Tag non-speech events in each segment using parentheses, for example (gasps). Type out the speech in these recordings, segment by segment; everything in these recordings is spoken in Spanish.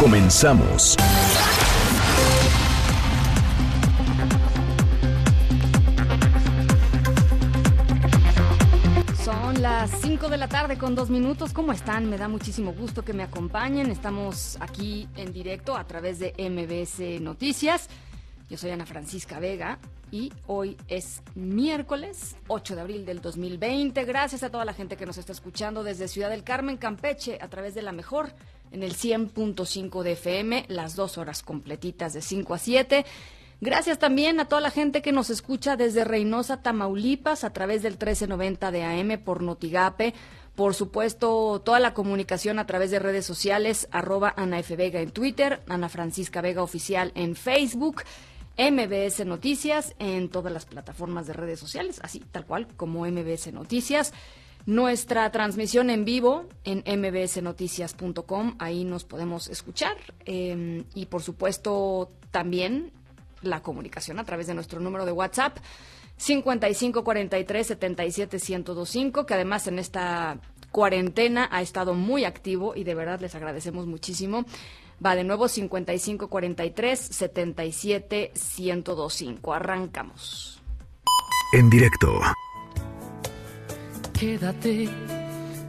Comenzamos. Son las 5 de la tarde con dos minutos. ¿Cómo están? Me da muchísimo gusto que me acompañen. Estamos aquí en directo a través de MBS Noticias. Yo soy Ana Francisca Vega y hoy es miércoles 8 de abril del 2020. Gracias a toda la gente que nos está escuchando desde Ciudad del Carmen, Campeche, a través de la mejor en el 100.5 de FM, las dos horas completitas de 5 a 7. Gracias también a toda la gente que nos escucha desde Reynosa, Tamaulipas, a través del 1390 de AM por Notigape. Por supuesto, toda la comunicación a través de redes sociales, arroba Ana F. Vega en Twitter, Ana Francisca Vega Oficial en Facebook, MBS Noticias en todas las plataformas de redes sociales, así tal cual como MBS Noticias. Nuestra transmisión en vivo en mbsnoticias.com, ahí nos podemos escuchar. eh, y por supuesto, también la comunicación a través de nuestro número de WhatsApp 5543-77-1025, que además en esta cuarentena ha estado muy activo y de verdad les agradecemos muchísimo. Va de nuevo 5543-77-1025. Arrancamos. En directo. Quédate,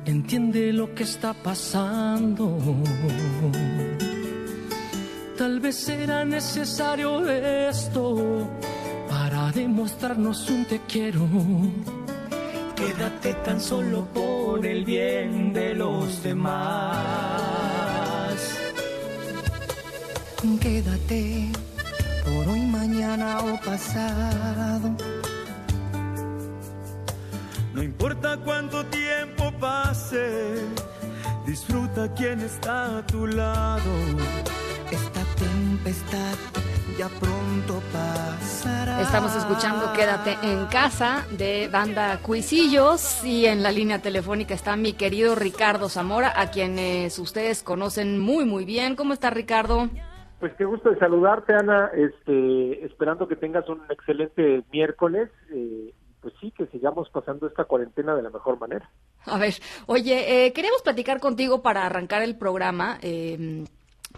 entiende lo que está pasando. Tal vez será necesario esto para demostrarnos un te quiero. Quédate tan solo por el bien de los demás. Quédate por hoy, mañana o pasado. No importa cuánto tiempo pase, disfruta quien está a tu lado. Esta tempestad ya pronto pasará. Estamos escuchando Quédate en casa de banda Cuisillos y en la línea telefónica está mi querido Ricardo Zamora, a quienes ustedes conocen muy muy bien. ¿Cómo está Ricardo? Pues qué gusto de saludarte, Ana. Este, esperando que tengas un excelente miércoles. eh, pues sí, que sigamos pasando esta cuarentena de la mejor manera. A ver, oye, eh, queríamos platicar contigo para arrancar el programa. eh,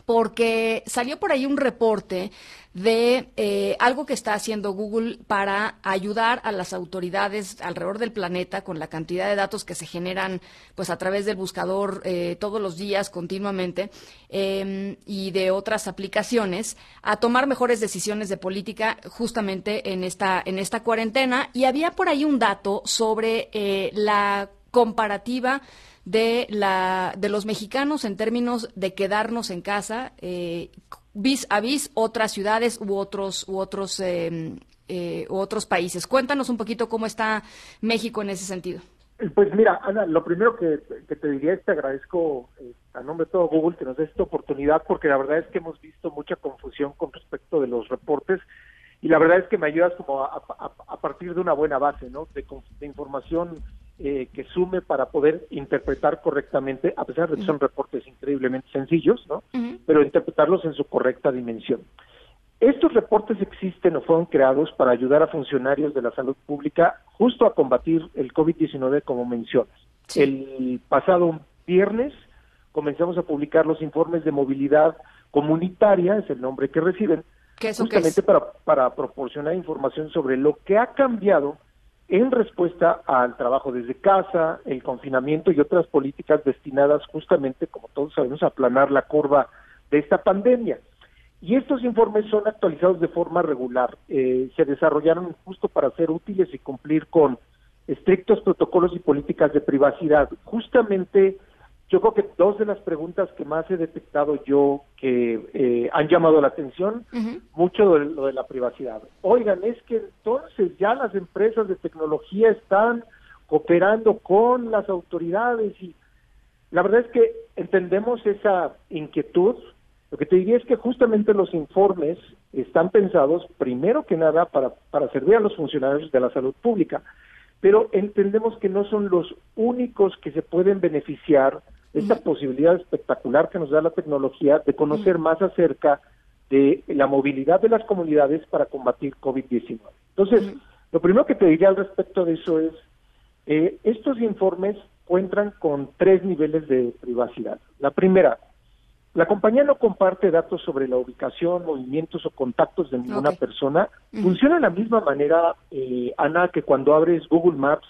porque salió por ahí un reporte de eh, algo que está haciendo Google para ayudar a las autoridades alrededor del planeta con la cantidad de datos que se generan pues a través del buscador eh, todos los días continuamente eh, y de otras aplicaciones a tomar mejores decisiones de política justamente en esta en esta cuarentena. Y había por ahí un dato sobre eh, la comparativa de la de los mexicanos en términos de quedarnos en casa eh, vis a vis otras ciudades u otros u otros eh, eh, u otros países. Cuéntanos un poquito cómo está México en ese sentido. Pues mira, Ana, lo primero que, te diría es te agradezco eh, a nombre de todo Google que nos des esta oportunidad porque la verdad es que hemos visto mucha confusión con respecto de los reportes y la verdad es que me ayudas como a, partir de una buena base, ¿no? De, de información eh, que sume para poder interpretar correctamente, a pesar de que son reportes increíblemente sencillos, ¿no? Pero interpretarlos en su correcta dimensión. Estos reportes existen o fueron creados para ayudar a funcionarios de la salud pública justo a combatir el COVID-19 como mencionas. Sí. El pasado viernes comenzamos a publicar los informes de movilidad comunitaria, es el nombre que reciben, ¿Qué eso qué justamente es? para, para proporcionar información sobre lo que ha cambiado en respuesta al trabajo desde casa, el confinamiento y otras políticas destinadas justamente, como todos sabemos, a aplanar la curva de esta pandemia. Y estos informes son actualizados de forma regular. Eh, se desarrollaron justo para ser útiles y cumplir con estrictos protocolos y políticas de privacidad. Justamente, yo creo que dos de las preguntas que más he detectado yo que eh, han llamado la atención, mucho de lo de la privacidad. Oigan, es que entonces ya las empresas de tecnología están cooperando con las autoridades y la verdad es que entendemos esa inquietud, Lo que te diría es que justamente los informes están pensados primero que nada para, para servir a los funcionarios de la salud pública, pero entendemos que no son los únicos que se pueden beneficiar esta posibilidad espectacular que nos da la tecnología de conocer más acerca de la movilidad de las comunidades para combatir COVID-19. Entonces, lo primero que te diría al respecto de eso es, eh, estos informes cuentan con tres niveles de privacidad. La primera, la compañía no comparte datos sobre la ubicación, movimientos o contactos de ninguna persona. Funciona de la misma manera, eh, Ana, que cuando abres Google Maps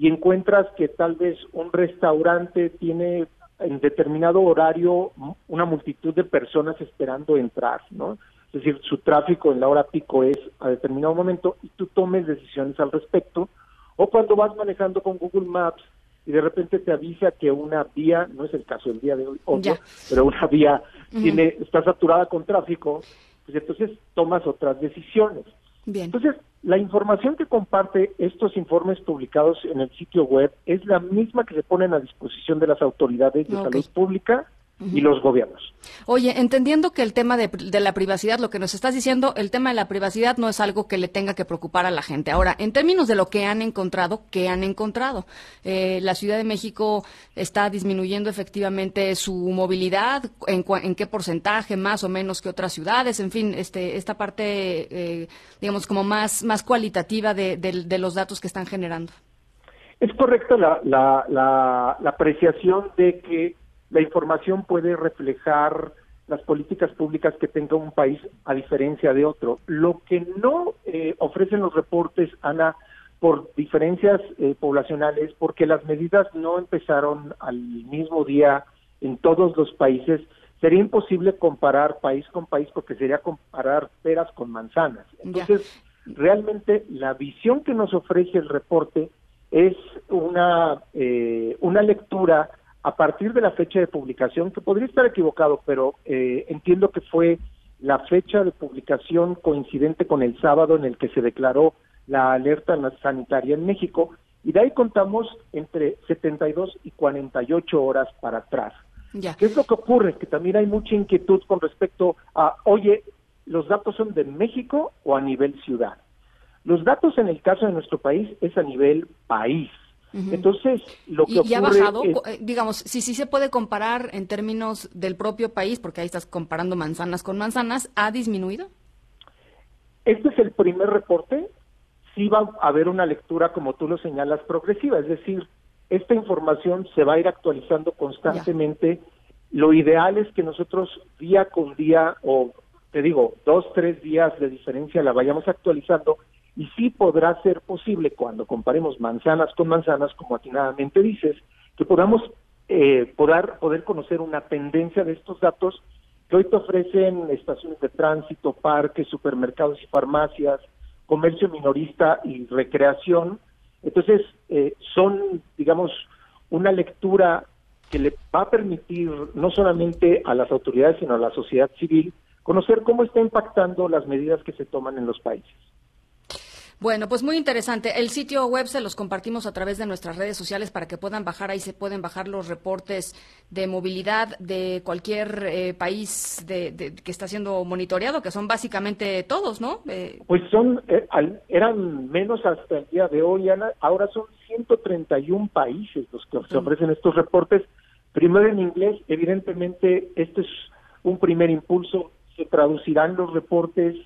y encuentras que tal vez un restaurante tiene en determinado horario una multitud de personas esperando entrar, ¿no? Es decir, su tráfico en la hora pico es a determinado momento y tú tomes decisiones al respecto. O cuando vas manejando con Google Maps y de repente te avisa que una vía, no es el caso del día de hoy, obvio, pero una vía tiene, está saturada con tráfico, pues entonces tomas otras decisiones. Bien. Entonces, la información que comparte estos informes publicados en el sitio web es la misma que se ponen a disposición de las autoridades de salud pública y los gobiernos. Oye, entendiendo que el tema de, la privacidad, lo que nos estás diciendo, el tema de la privacidad no es algo que le tenga que preocupar a la gente. Ahora, en términos de lo que han encontrado, ¿qué han encontrado? Eh, la Ciudad de México está disminuyendo efectivamente su movilidad, ¿En, en, qué porcentaje, más o menos que otras ciudades, en fin, este, esta parte, eh, digamos, como más, más cualitativa de, de, los datos que están generando. Es correcta la, la, la, la apreciación de que la información puede reflejar las políticas públicas que tenga un país a diferencia de otro. Lo que no eh, ofrecen los reportes, Ana, por diferencias eh, poblacionales, porque las medidas no empezaron al mismo día en todos los países, sería imposible comparar país con país porque sería comparar peras con manzanas. Entonces, realmente la visión que nos ofrece el reporte es una, eh, una lectura a partir de la fecha de publicación, que podría estar equivocado, pero eh, entiendo que fue la fecha de publicación coincidente con el sábado en el que se declaró la alerta sanitaria en México, y de ahí contamos entre 72 y 48 horas para atrás. ¿Qué es lo que ocurre? Que también hay mucha inquietud con respecto a, oye, ¿los datos son de México o a nivel ciudad? Los datos en el caso de nuestro país es a nivel país. Entonces, lo que ¿Y, ha bajado? Eh, digamos, si sí se puede comparar en términos del propio país, porque ahí estás comparando manzanas con manzanas, ¿ha disminuido? Este es el primer reporte. Sí va a haber una lectura, como tú lo señalas, progresiva. Es decir, esta información se va a ir actualizando constantemente. Lo ideal es que nosotros día con día, o te digo, dos, tres días de diferencia la vayamos actualizando y sí podrá ser posible cuando comparemos manzanas con manzanas, como atinadamente dices, que podamos eh, poder, poder conocer una tendencia de estos datos que hoy te ofrecen estaciones de tránsito, parques, supermercados y farmacias, comercio minorista y recreación. Entonces, eh, son, digamos, una lectura que le va a permitir no solamente a las autoridades, sino a la sociedad civil conocer cómo está impactando las medidas que se toman en los países. Bueno, pues muy interesante. El sitio web se los compartimos a través de nuestras redes sociales para que puedan bajar. Ahí se pueden bajar los reportes de movilidad de cualquier eh, país de, que está siendo monitoreado, que son básicamente todos, ¿no? Eh, pues son, eh, eran menos hasta el día de hoy, Ana. Ahora son 131 países los que se ofrecen estos reportes. Primero en inglés, evidentemente, este es un primer impulso. Se traducirán los reportes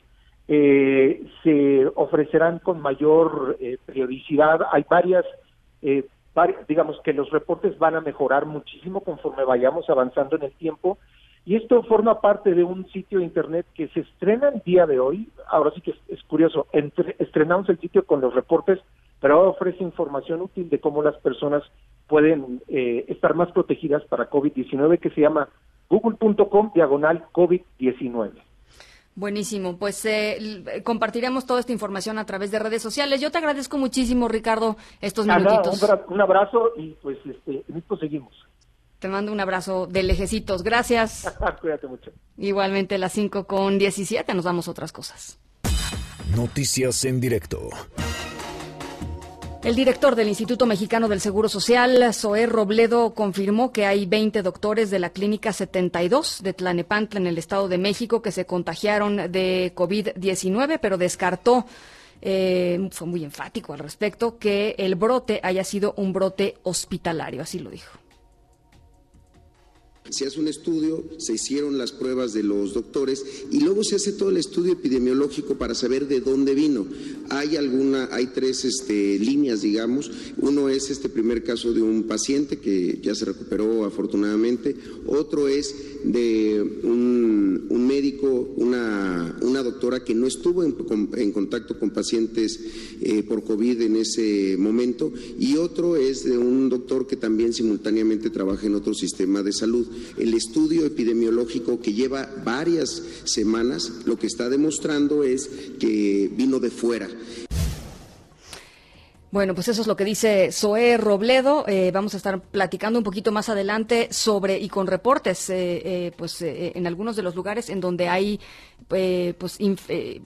eh, se ofrecerán con mayor eh, periodicidad. Hay varias, eh, digamos que los reportes van a mejorar muchísimo conforme vayamos avanzando en el tiempo. Y esto forma parte de un sitio de internet que se estrena el día de hoy. Ahora sí que es, curioso, estrenamos el sitio con los reportes, pero ahora ofrece información útil de cómo las personas pueden eh, estar más protegidas para COVID-19, que se llama google.com diagonal COVID-19. Buenísimo, pues eh, compartiremos toda esta información a través de redes sociales. Yo te agradezco muchísimo, Ricardo, estos minutitos. Un, abrazo y pues este, en esto seguimos. Te mando un abrazo de lejecitos. Gracias. (laughs) Cuídate mucho. Igualmente, las 5 con 17, nos damos otras cosas. Noticias en directo. El director del Instituto Mexicano del Seguro Social, Zoé Robledo, confirmó que hay 20 doctores de la Clínica 72 de Tlanepantla en el Estado de México que se contagiaron de COVID-19, pero descartó, eh, fue muy enfático al respecto, que el brote haya sido un brote hospitalario, así lo dijo. Se hace un estudio, se hicieron las pruebas de los doctores y luego se hace todo el estudio epidemiológico para saber de dónde vino. Hay alguna, hay tres este, líneas, digamos. Uno es este primer caso de un paciente que ya se recuperó afortunadamente. Otro es de un, médico, una, doctora que no estuvo en, contacto con pacientes eh, por COVID en ese momento. Y otro es de un doctor que también simultáneamente trabaja en otro sistema de salud. El estudio epidemiológico que lleva varias semanas lo que está demostrando es que vino de fuera. Bueno, pues eso es lo que dice Zoé Robledo. Eh, vamos a estar platicando un poquito más adelante sobre y con reportes, eh, eh, pues en algunos de los lugares en donde hay pues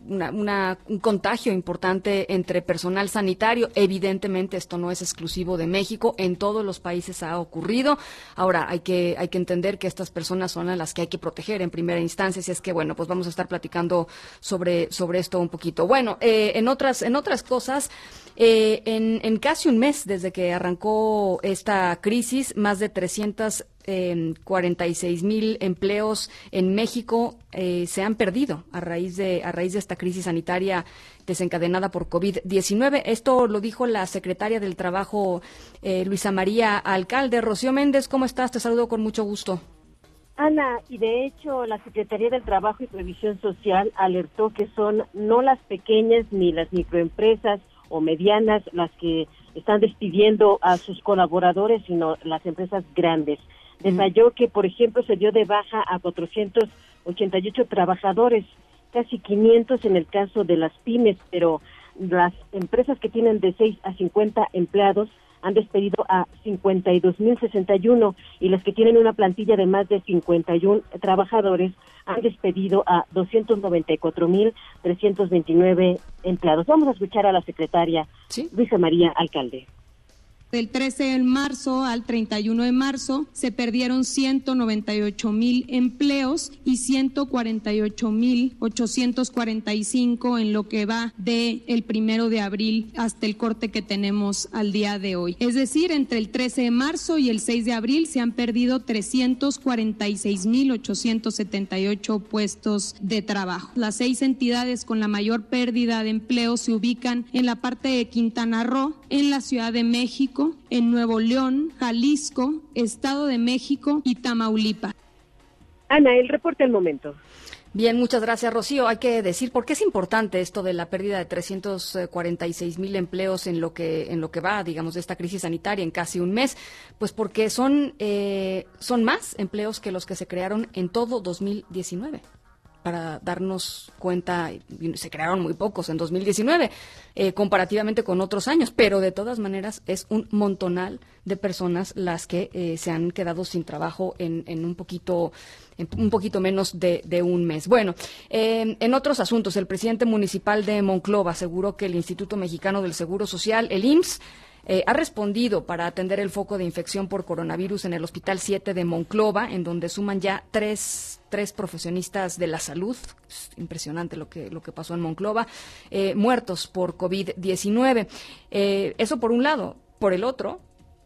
una, un contagio importante entre personal sanitario. Evidentemente esto no es exclusivo de México, en todos los países ha ocurrido. Ahora hay que hay que entender que estas personas son a las que hay que proteger en primera instancia. Así es que bueno, pues vamos a estar platicando sobre sobre esto un poquito. Bueno, en otras en otras cosas. Eh, en, casi un mes desde que arrancó esta crisis, más de 346 mil empleos en México eh, se han perdido a raíz de a raíz de esta crisis sanitaria desencadenada por COVID-19. Esto lo dijo la secretaria del Trabajo, eh, Luisa María Alcalde. Rocío Méndez, ¿cómo estás? Te saludo con mucho gusto. Ana, y de hecho la Secretaría del Trabajo y Previsión Social alertó que son no las pequeñas ni las microempresas o medianas las que están despidiendo a sus colaboradores, sino las empresas grandes. Detalló que, por ejemplo, se dio de baja a 488 trabajadores, casi 500 en el caso de las pymes, pero las empresas que tienen de 6 a 50 empleados han despedido a 52.061 y las que tienen una plantilla de más de 51 trabajadores han despedido a 294.329 empleados. Vamos a escuchar a la secretaria Luisa María Alcalde. Del 13 de marzo al 31 de marzo se perdieron 198 mil empleos y 148 mil 845 en lo que va de el primero de abril hasta el corte que tenemos al día de hoy. Es decir, entre el 13 de marzo y el 6 de abril se han perdido 346 mil 878 puestos de trabajo. Las seis entidades con la mayor pérdida de empleo se ubican en la parte de Quintana Roo, en la Ciudad de México, en Nuevo León, Jalisco, Estado de México y Tamaulipas. Ana, el reporte al momento. Bien, muchas gracias, Rocío. Hay que decir por qué es importante esto de la pérdida de 346 mil empleos en lo que en lo que va, digamos, de esta crisis sanitaria en casi un mes, pues porque son eh, son más empleos que los que se crearon en todo 2019 para darnos cuenta, se crearon muy pocos en 2019, eh, comparativamente con otros años, pero de todas maneras es un montonal de personas las que eh, se han quedado sin trabajo en, un poquito en un poquito menos de, un mes. Bueno, en otros asuntos, el presidente municipal de Monclova aseguró que el Instituto Mexicano del Seguro Social, el IMSS, eh, ha respondido para atender el foco de infección por coronavirus en el Hospital 7 de Monclova, en donde suman ya tres, tres profesionistas de la salud, es impresionante lo que, lo que pasó en Monclova, eh, muertos por COVID-19. Eh, eso por un lado. Por el otro,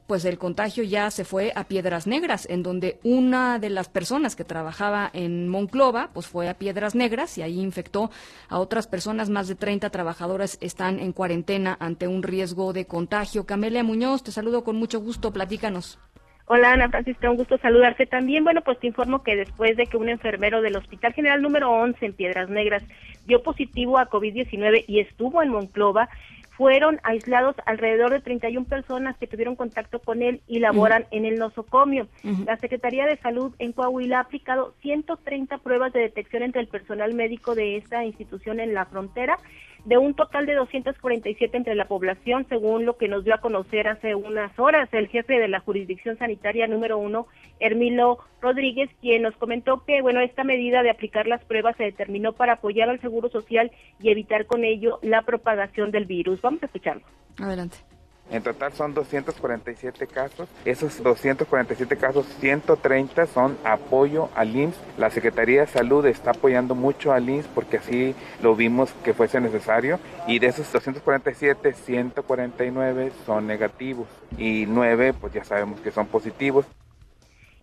pues el contagio ya se fue a Piedras Negras, en donde una de las personas que trabajaba en Monclova, pues fue a Piedras Negras y ahí infectó a otras personas. Más de 30 trabajadoras están en cuarentena ante un riesgo de contagio. Camelia Muñoz, te saludo con mucho gusto, platícanos. Hola Ana Francisca, un gusto saludarte también. Bueno, pues te informo que después de que un enfermero del Hospital General número 11 en Piedras Negras dio positivo a COVID-19 y estuvo en Monclova, fueron aislados alrededor de 31 personas que tuvieron contacto con él y laboran en el nosocomio. La Secretaría de Salud en Coahuila ha aplicado 130 pruebas de detección entre el personal médico de esta institución en la frontera de un total de 247 entre la población, según lo que nos dio a conocer hace unas horas el jefe de la jurisdicción sanitaria número uno, Hermilo Rodríguez, quien nos comentó que, bueno, esta medida de aplicar las pruebas se determinó para apoyar al Seguro Social y evitar con ello la propagación del virus. Vamos a escucharlo. Adelante. En total son 247 casos. Esos 247 casos, 130 son apoyo al IMSS. La Secretaría de Salud está apoyando mucho al IMSS porque así lo vimos que fuese necesario. Y de esos 247, 149 son negativos y 9 pues ya sabemos que son positivos.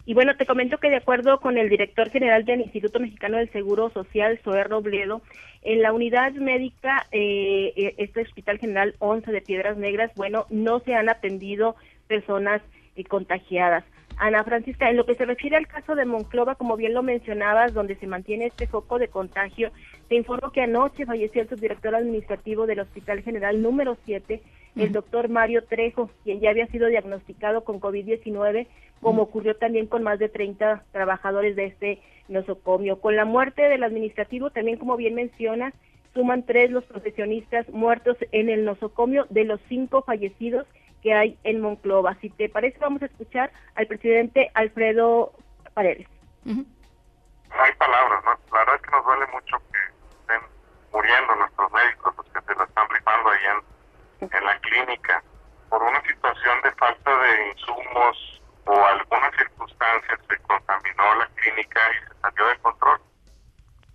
Y bueno, te comento que de acuerdo con el director general del Instituto Mexicano del Seguro Social, Zoé Robledo, en la unidad médica, eh, eh, este Hospital General 11 de Piedras Negras, bueno, no se han atendido personas eh, contagiadas. Ana Francisca, en lo que se refiere al caso de Monclova, como bien lo mencionabas, donde se mantiene este foco de contagio, te informo que anoche falleció el subdirector administrativo del Hospital General número 7, el doctor Mario Trejo, quien ya había sido diagnosticado con COVID-19, como ocurrió también con más de 30 trabajadores de este nosocomio. Con la muerte del administrativo, también como bien mencionas, suman tres los profesionistas muertos en el nosocomio de los cinco fallecidos que hay en Monclova. Si te parece, vamos a escuchar al presidente Alfredo Paredes. No hay palabras, ¿no? La verdad es que nos duele mucho que estén muriendo nuestros médicos, los que se la están rifando ahí en, en la clínica, por una situación de falta de insumos o algunas circunstancias se contaminó la clínica y se salió de control.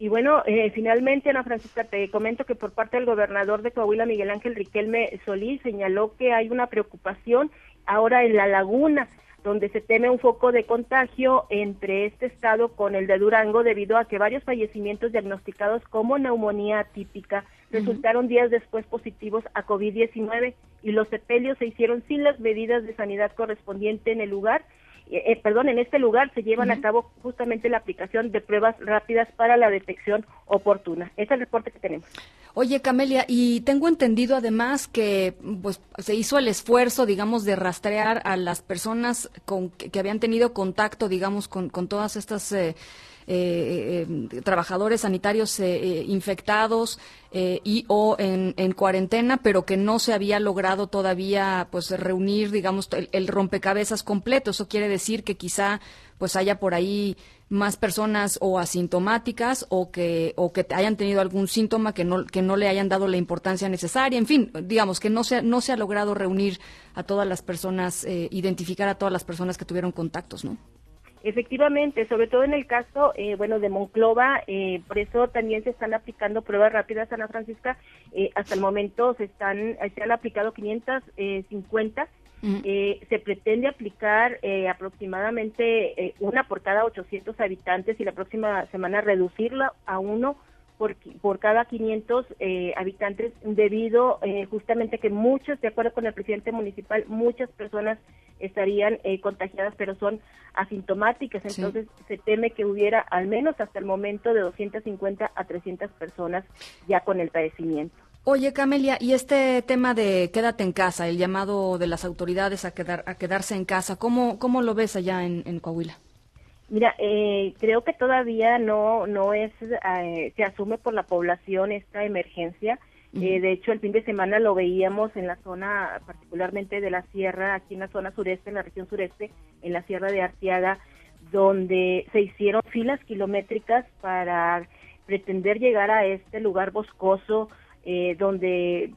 Y bueno, eh, finalmente, Ana Francisca, te comento que por parte del gobernador de Coahuila, Miguel Ángel Riquelme Solís, señaló que hay una preocupación ahora en la laguna, donde se teme un foco de contagio entre este estado con el de Durango, debido a que varios fallecimientos diagnosticados como neumonía atípica resultaron días después positivos a COVID-19 y los sepelios se hicieron sin las medidas de sanidad correspondiente en el lugar eh, eh, perdón, en este lugar se llevan a cabo justamente la aplicación de pruebas rápidas para la detección oportuna. Ese es el reporte que tenemos. Oye, Camelia, y tengo entendido además que pues se hizo el esfuerzo, digamos, de rastrear a las personas con que, habían tenido contacto, digamos, con, con todas estas eh, trabajadores sanitarios eh, infectados y o en, cuarentena, pero que no se había logrado todavía pues reunir, digamos, el, rompecabezas completo. Eso quiere decir que quizá pues haya por ahí más personas o asintomáticas o que o que hayan tenido algún síntoma que no que no le hayan dado la importancia necesaria en fin digamos que no se no se ha logrado reunir a todas las personas identificar a todas las personas que tuvieron contactos no Efectivamente, sobre todo en el caso, eh, bueno, de Monclova, eh, por eso también se están aplicando pruebas rápidas, Ana Francisca. Eh, hasta el momento se están, se han aplicado 550. se pretende aplicar aproximadamente una por cada 800 habitantes y la próxima semana reducirla a uno por, por cada 500 eh, habitantes debido eh, justamente que muchos, de acuerdo con el presidente municipal, muchas personas estarían eh, contagiadas pero son asintomáticas, entonces se teme que hubiera al menos hasta el momento de 250 a 300 personas ya con el padecimiento. Oye, Camelia, y este tema de quédate en casa, el llamado de las autoridades a, quedar, a quedarse en casa, ¿cómo, cómo lo ves allá en, en Coahuila? Mira, eh, creo que todavía no no es eh, se asume por la población esta emergencia. Eh, de hecho, el fin de semana lo veíamos en la zona, particularmente de la sierra, aquí en la zona sureste, en la región sureste, en la sierra de Arteaga, donde se hicieron filas kilométricas para pretender llegar a este lugar boscoso, donde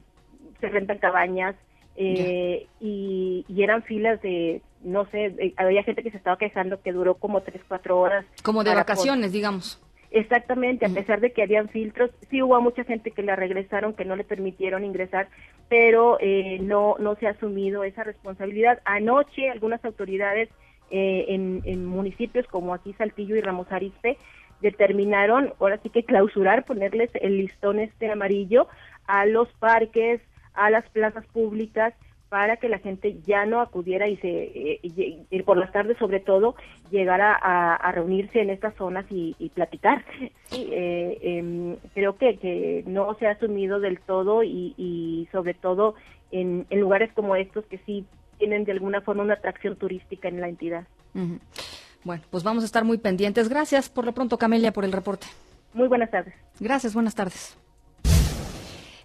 se rentan cabañas, y, y, eran filas de no sé, eh, había gente que se estaba quejando que duró como tres, cuatro horas. Como de vacaciones, digamos. Exactamente, a pesar de que habían filtros, sí hubo mucha gente que la regresaron, que no le permitieron ingresar, pero eh, no, no se ha asumido esa responsabilidad. Anoche algunas autoridades eh, en, en, municipios como aquí Saltillo y Ramos Arizpe determinaron, ahora sí que clausurar, ponerles el listón este amarillo a los parques, a las plazas públicas, para que la gente ya no acudiera y se eh, por las tardes sobre todo llegara a, reunirse en estas zonas y, platicar. Eh, em, creo que, que no se ha asumido del todo y, sobre todo en, lugares como estos que sí tienen de alguna forma una atracción turística en la entidad. Bueno pues vamos a estar muy pendientes. Gracias por lo pronto Camelia por el reporte. Muy buenas tardes. Gracias buenas tardes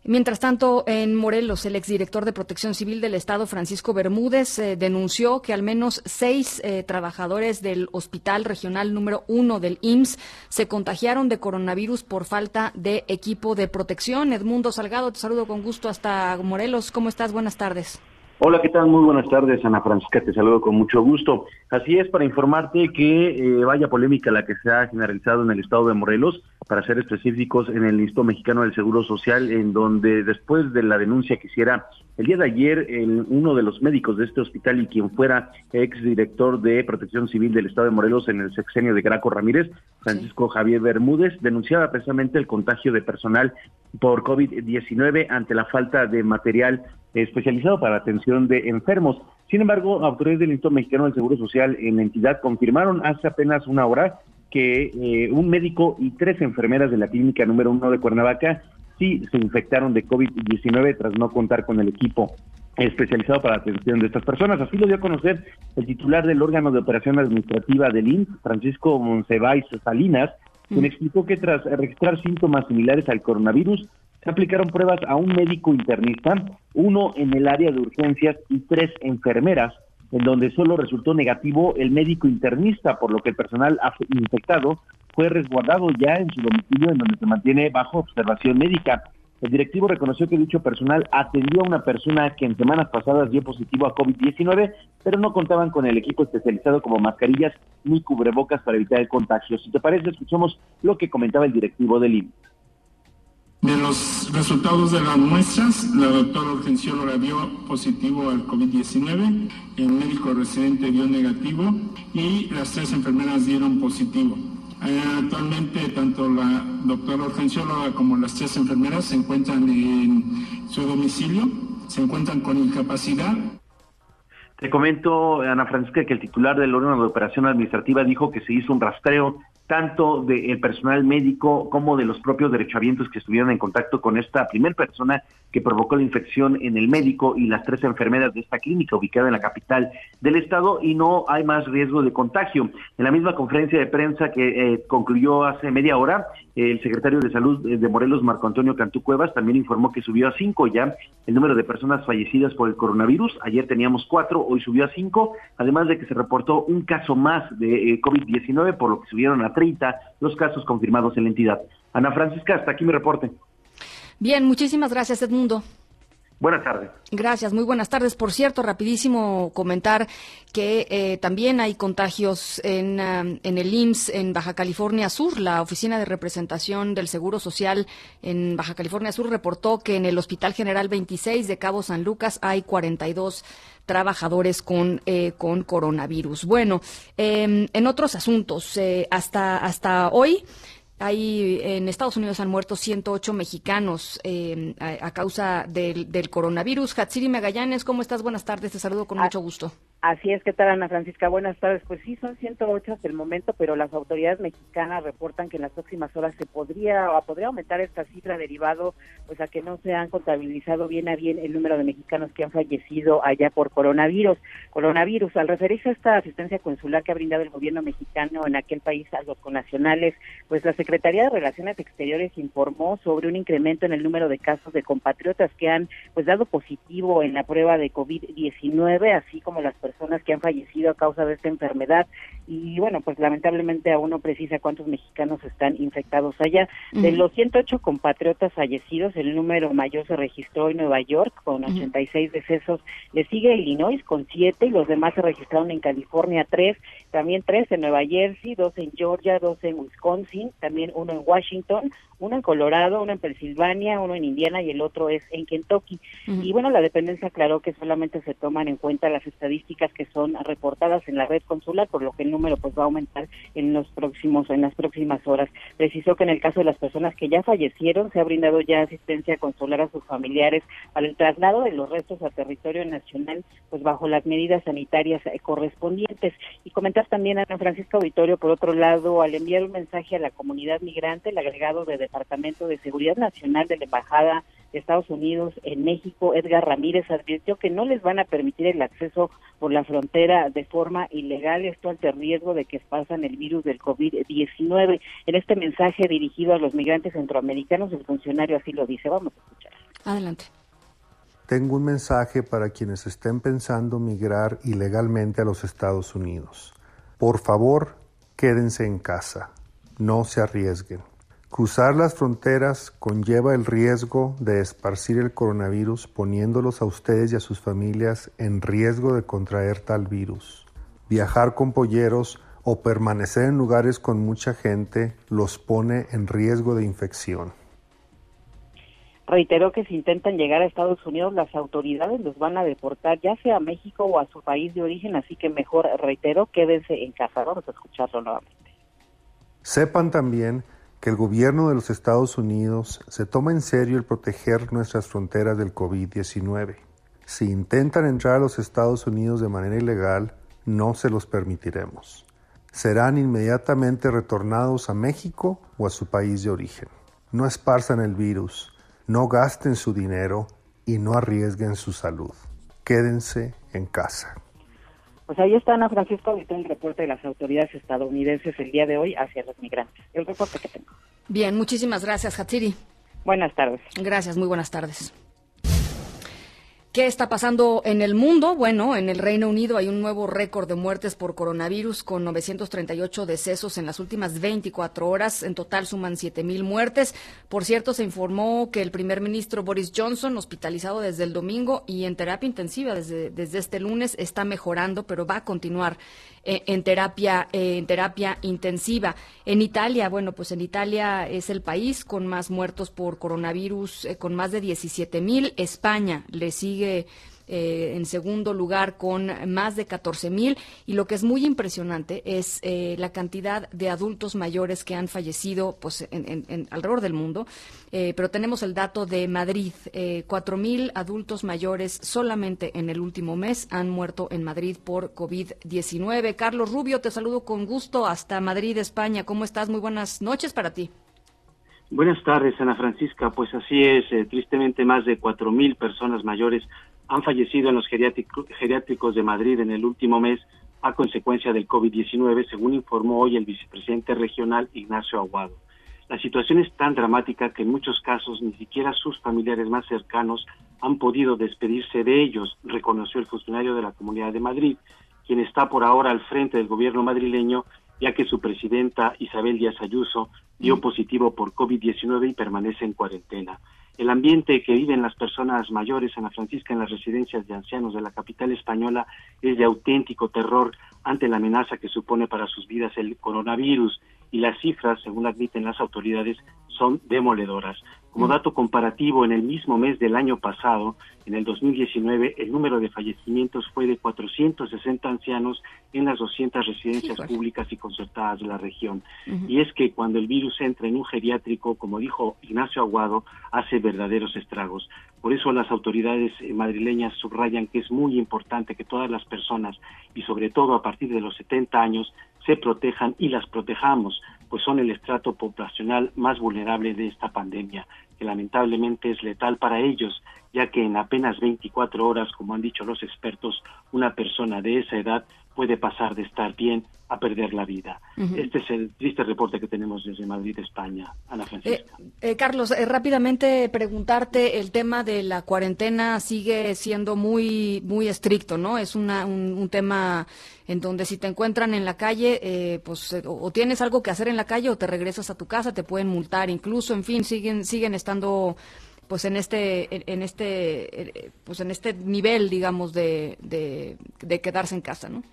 Mientras tanto, en Morelos, el exdirector de Protección Civil del Estado, Francisco Bermúdez, eh, denunció que al menos seis eh, trabajadores del Hospital Regional número uno del IMSS se contagiaron de coronavirus por falta de equipo de protección. Edmundo Salgado, te saludo con gusto hasta Morelos. ¿Cómo estás? Buenas tardes. Hola, ¿qué tal? Muy buenas tardes, Ana Francisca, te saludo con mucho gusto. Así es, para informarte que eh, vaya polémica la que se ha generalizado en el estado de Morelos, para ser específicos, en el Instituto Mexicano del Seguro Social, en donde después de la denuncia que hiciera el día de ayer el, uno de los médicos de este hospital y quien fuera exdirector de Protección Civil del estado de Morelos en el sexenio de Graco Ramírez, Francisco Javier Bermúdez, denunciaba precisamente el contagio de personal por COVID-19 ante la falta de material especializado para la atención de enfermos. Sin embargo, autoridades del Instituto Mexicano del Seguro Social en la entidad confirmaron hace apenas una hora que eh, un médico y tres enfermeras de la clínica número uno de Cuernavaca sí se infectaron de COVID-19 tras no contar con el equipo especializado para la atención de estas personas. Así lo dio a conocer el titular del órgano de operación administrativa del INS, Francisco Monsiváis Salinas, quien explicó que tras registrar síntomas similares al coronavirus, se aplicaron pruebas a un médico internista, uno en el área de urgencias y tres enfermeras, en donde solo resultó negativo el médico internista, por lo que el personal infectado fue resguardado ya en su domicilio, en donde se mantiene bajo observación médica. El directivo reconoció que dicho personal atendió a una persona que en semanas pasadas dio positivo a COVID-19, pero no contaban con el equipo especializado como mascarillas ni cubrebocas para evitar el contagio. Si te parece, escuchamos lo que comentaba el directivo del INE. De los resultados de las muestras, la doctora urgencióloga dio positivo al COVID-19, el médico residente dio negativo y las tres enfermeras dieron positivo. Eh, actualmente tanto la doctora urgencióloga como las tres enfermeras se encuentran en su domicilio, se encuentran con incapacidad. Te comento, Ana Francisca, que el titular del órgano de operación administrativa dijo que se hizo un rastreo tanto del personal médico como de los propios derechohabientes que estuvieron en contacto con esta primera persona que provocó la infección en el médico y las tres enfermeras de esta clínica ubicada en la capital del estado y no hay más riesgo de contagio. En la misma conferencia de prensa que eh, concluyó hace media hora, el secretario de Salud de Morelos, Marco Antonio Cantú Cuevas, también informó que subió a cinco ya el número de personas fallecidas por el coronavirus. Ayer teníamos cuatro, hoy subió a cinco, además de que se reportó un caso más de eh, COVID-19, por lo que subieron a 30 los casos confirmados en la entidad. Ana Francisca, hasta aquí mi reporte. Bien, muchísimas gracias, Edmundo. Buenas tardes. Gracias, muy buenas tardes. Por cierto, rapidísimo comentar que eh, también hay contagios en, um, en el IMSS en Baja California Sur. La Oficina de Representación del Seguro Social en Baja California Sur reportó que en el Hospital General 26 de Cabo San Lucas hay 42 trabajadores con, eh, con coronavirus. Bueno, em, en otros asuntos, eh, hasta, hasta hoy hay, en Estados Unidos han muerto 108 mexicanos eh, a, causa del, del, coronavirus. Hatsiri Magallanes, ¿cómo estás? Buenas tardes, te saludo con ah, mucho gusto. Así es, ¿qué tal Ana Francisca? Buenas tardes. Pues sí, son 108 hasta el momento, pero las autoridades mexicanas reportan que en las próximas horas se podría o podría aumentar esta cifra derivado pues a que no se han contabilizado bien a bien el número de mexicanos que han fallecido allá por coronavirus. Coronavirus, al referirse a esta asistencia consular que ha brindado el gobierno mexicano en aquel país a los conacionales, pues la Secretaría de Relaciones Exteriores informó sobre un incremento en el número de casos de compatriotas que han pues dado positivo en la prueba de COVID-19, así como las personas que han fallecido a causa de esta enfermedad y bueno, pues lamentablemente aún no precisa cuántos mexicanos están infectados allá. De los 108 compatriotas fallecidos, el número mayor se registró en Nueva York con 86 decesos, le sigue Illinois con 7 y los demás se registraron en California 3, también 3 en Nueva Jersey, 2 en Georgia, 2 en Wisconsin, también uno en Washington, uno en Colorado, uno en Pensilvania, uno en Indiana y el otro es en Kentucky. Y bueno, la dependencia aclaró que solamente se toman en cuenta las estadísticas que son reportadas en la red consular, por lo que número pues va a aumentar en los próximos en las próximas horas. Precisó que en el caso de las personas que ya fallecieron se ha brindado ya asistencia consular a sus familiares para el traslado de los restos a territorio nacional, pues bajo las medidas sanitarias correspondientes. Y comentar también a San Francisco Auditorio, por otro lado, al enviar un mensaje a la comunidad migrante, el agregado de Departamento de Seguridad Nacional de la Embajada Estados Unidos en México, Edgar Ramírez, advirtió que no les van a permitir el acceso por la frontera de forma ilegal, esto ante riesgo de que pasan el virus del COVID-19. En este mensaje dirigido a los migrantes centroamericanos, el funcionario así lo dice. Vamos a escuchar. Adelante. Tengo un mensaje para quienes estén pensando migrar ilegalmente a los Estados Unidos. Por favor, quédense en casa. No se arriesguen. Cruzar las fronteras conlleva el riesgo de esparcir el coronavirus poniéndolos a ustedes y a sus familias en riesgo de contraer tal virus. Viajar con polleros o permanecer en lugares con mucha gente los pone en riesgo de infección. Reiteró que si intentan llegar a Estados Unidos, las autoridades los van a deportar, ya sea a México o a su país de origen, así que mejor, reitero, quédense en casa. Vamos a escucharlo nuevamente. Sepan también que el gobierno de los Estados Unidos se toma en serio el proteger nuestras fronteras del COVID-19. Si intentan entrar a los Estados Unidos de manera ilegal, no se los permitiremos. Serán inmediatamente retornados a México o a su país de origen. No esparzan el virus, no gasten su dinero y no arriesguen su salud. Quédense en casa. Pues ahí está Ana Francisco, ahorita el reporte de las autoridades estadounidenses el día de hoy hacia los migrantes. El reporte que tengo. Bien, muchísimas gracias, Hatsiri. Buenas tardes. Gracias, muy buenas tardes. ¿Qué está pasando en el mundo? Bueno, en el Reino Unido hay un nuevo récord de muertes por coronavirus con 938 decesos en las últimas 24 horas. En total suman 7.000 muertes. Por cierto, se informó que el primer ministro Boris Johnson, hospitalizado desde el domingo y en terapia intensiva desde, desde este lunes, está mejorando, pero va a continuar eh, en terapia eh, en terapia intensiva. En Italia, bueno, pues en Italia es el país con más muertos por coronavirus, eh, con más de 17.000. España le sigue eh, en segundo lugar con más de 14 mil. Y lo que es muy impresionante es eh, la cantidad de adultos mayores que han fallecido pues en, alrededor del mundo. Eh, pero tenemos el dato de Madrid cuatro mil adultos mayores solamente en el último mes han muerto en Madrid por COVID-19 Carlos Rubio te saludo con gusto hasta Madrid España. Cómo estás muy buenas noches para ti. Buenas tardes, Ana Francisca. Pues así es, eh, tristemente más de cuatro mil personas mayores han fallecido en los geriátricos de Madrid en el último mes a consecuencia del COVID-19, según informó hoy el vicepresidente regional Ignacio Aguado. La situación es tan dramática que en muchos casos ni siquiera sus familiares más cercanos han podido despedirse de ellos, reconoció el funcionario de la Comunidad de Madrid, quien está por ahora al frente del gobierno madrileño ya que su presidenta Isabel Díaz Ayuso dio positivo por COVID-19 y permanece en cuarentena. El ambiente que viven las personas mayores en la Francisca en las residencias de ancianos de la capital española es de auténtico terror ante la amenaza que supone para sus vidas el coronavirus y las cifras, según admiten las autoridades, son demoledoras. Como mm. dato comparativo, en el mismo mes del año pasado, en el 2019, el número de fallecimientos fue de 460 ancianos en las 200 residencias pues. públicas y concertadas de la región. Y es que cuando el virus entra en un geriátrico, como dijo Ignacio Aguado, hace verdaderos estragos. Por eso las autoridades eh, madrileñas subrayan que es muy importante que todas las personas, y sobre todo a partir de los 70 años, se protejan y las protejamos, pues son el estrato poblacional más vulnerable de esta pandemia, que lamentablemente es letal para ellos, ya que en apenas 24 horas, como han dicho los expertos, una persona de esa edad puede pasar de estar bien a perder la vida. Este es el triste reporte que tenemos desde Madrid, España. Ana Francisca. Eh, eh, Carlos, eh, rápidamente preguntarte, el tema de la cuarentena sigue siendo muy, muy estricto, ¿no? Es una, un, tema en donde si te encuentran en la calle, pues o, tienes algo que hacer en la calle o te regresas a tu casa, te pueden multar, incluso, en fin, siguen, siguen estando pues en este en este pues en este nivel digamos de, de, de quedarse en casa no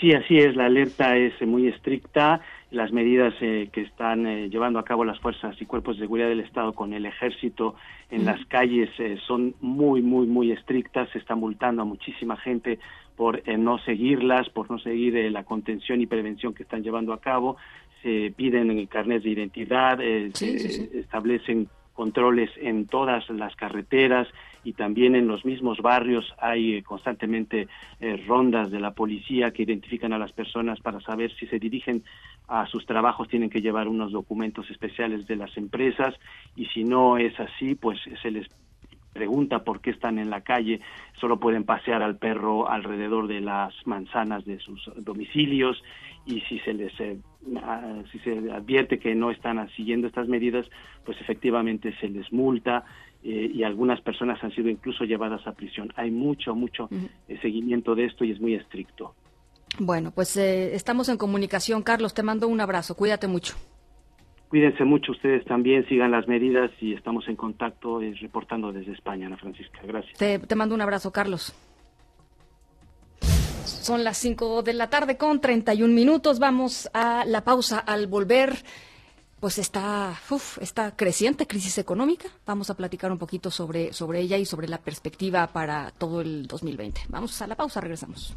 Sí, así es, la alerta es muy estricta, las medidas eh, que están eh, llevando a cabo las fuerzas y cuerpos de seguridad del Estado con el ejército en las calles eh, son muy, muy, muy estrictas, se está multando a muchísima gente por no seguirlas, por no seguir la contención y prevención que están llevando a cabo, se piden carnets de identidad, se establecen controles en todas las carreteras y también en los mismos barrios. Hay eh, constantemente eh, rondas de la policía que identifican a las personas para saber si se dirigen a sus trabajos. Tienen que llevar unos documentos especiales de las empresas y si no es así pues se les pregunta por qué están en la calle, solo pueden pasear al perro alrededor de las manzanas de sus domicilios y si se les eh, si se advierte que no están siguiendo estas medidas, pues efectivamente se les multa eh, y algunas personas han sido incluso llevadas a prisión. Hay mucho, mucho eh, seguimiento de esto y es muy estricto. Bueno, pues estamos en comunicación. Carlos, te mando un abrazo. Cuídate mucho. Cuídense mucho ustedes también, sigan las medidas y estamos en contacto eh, reportando desde España, Ana Francisca. Gracias. Te, mando un abrazo, Carlos. Son las 5 de la tarde con 31 minutos. Vamos a la pausa al volver. Pues está, uf, está creciente crisis económica. Vamos a platicar un poquito sobre, sobre ella y sobre la perspectiva para todo el 2020. Vamos a la pausa, regresamos.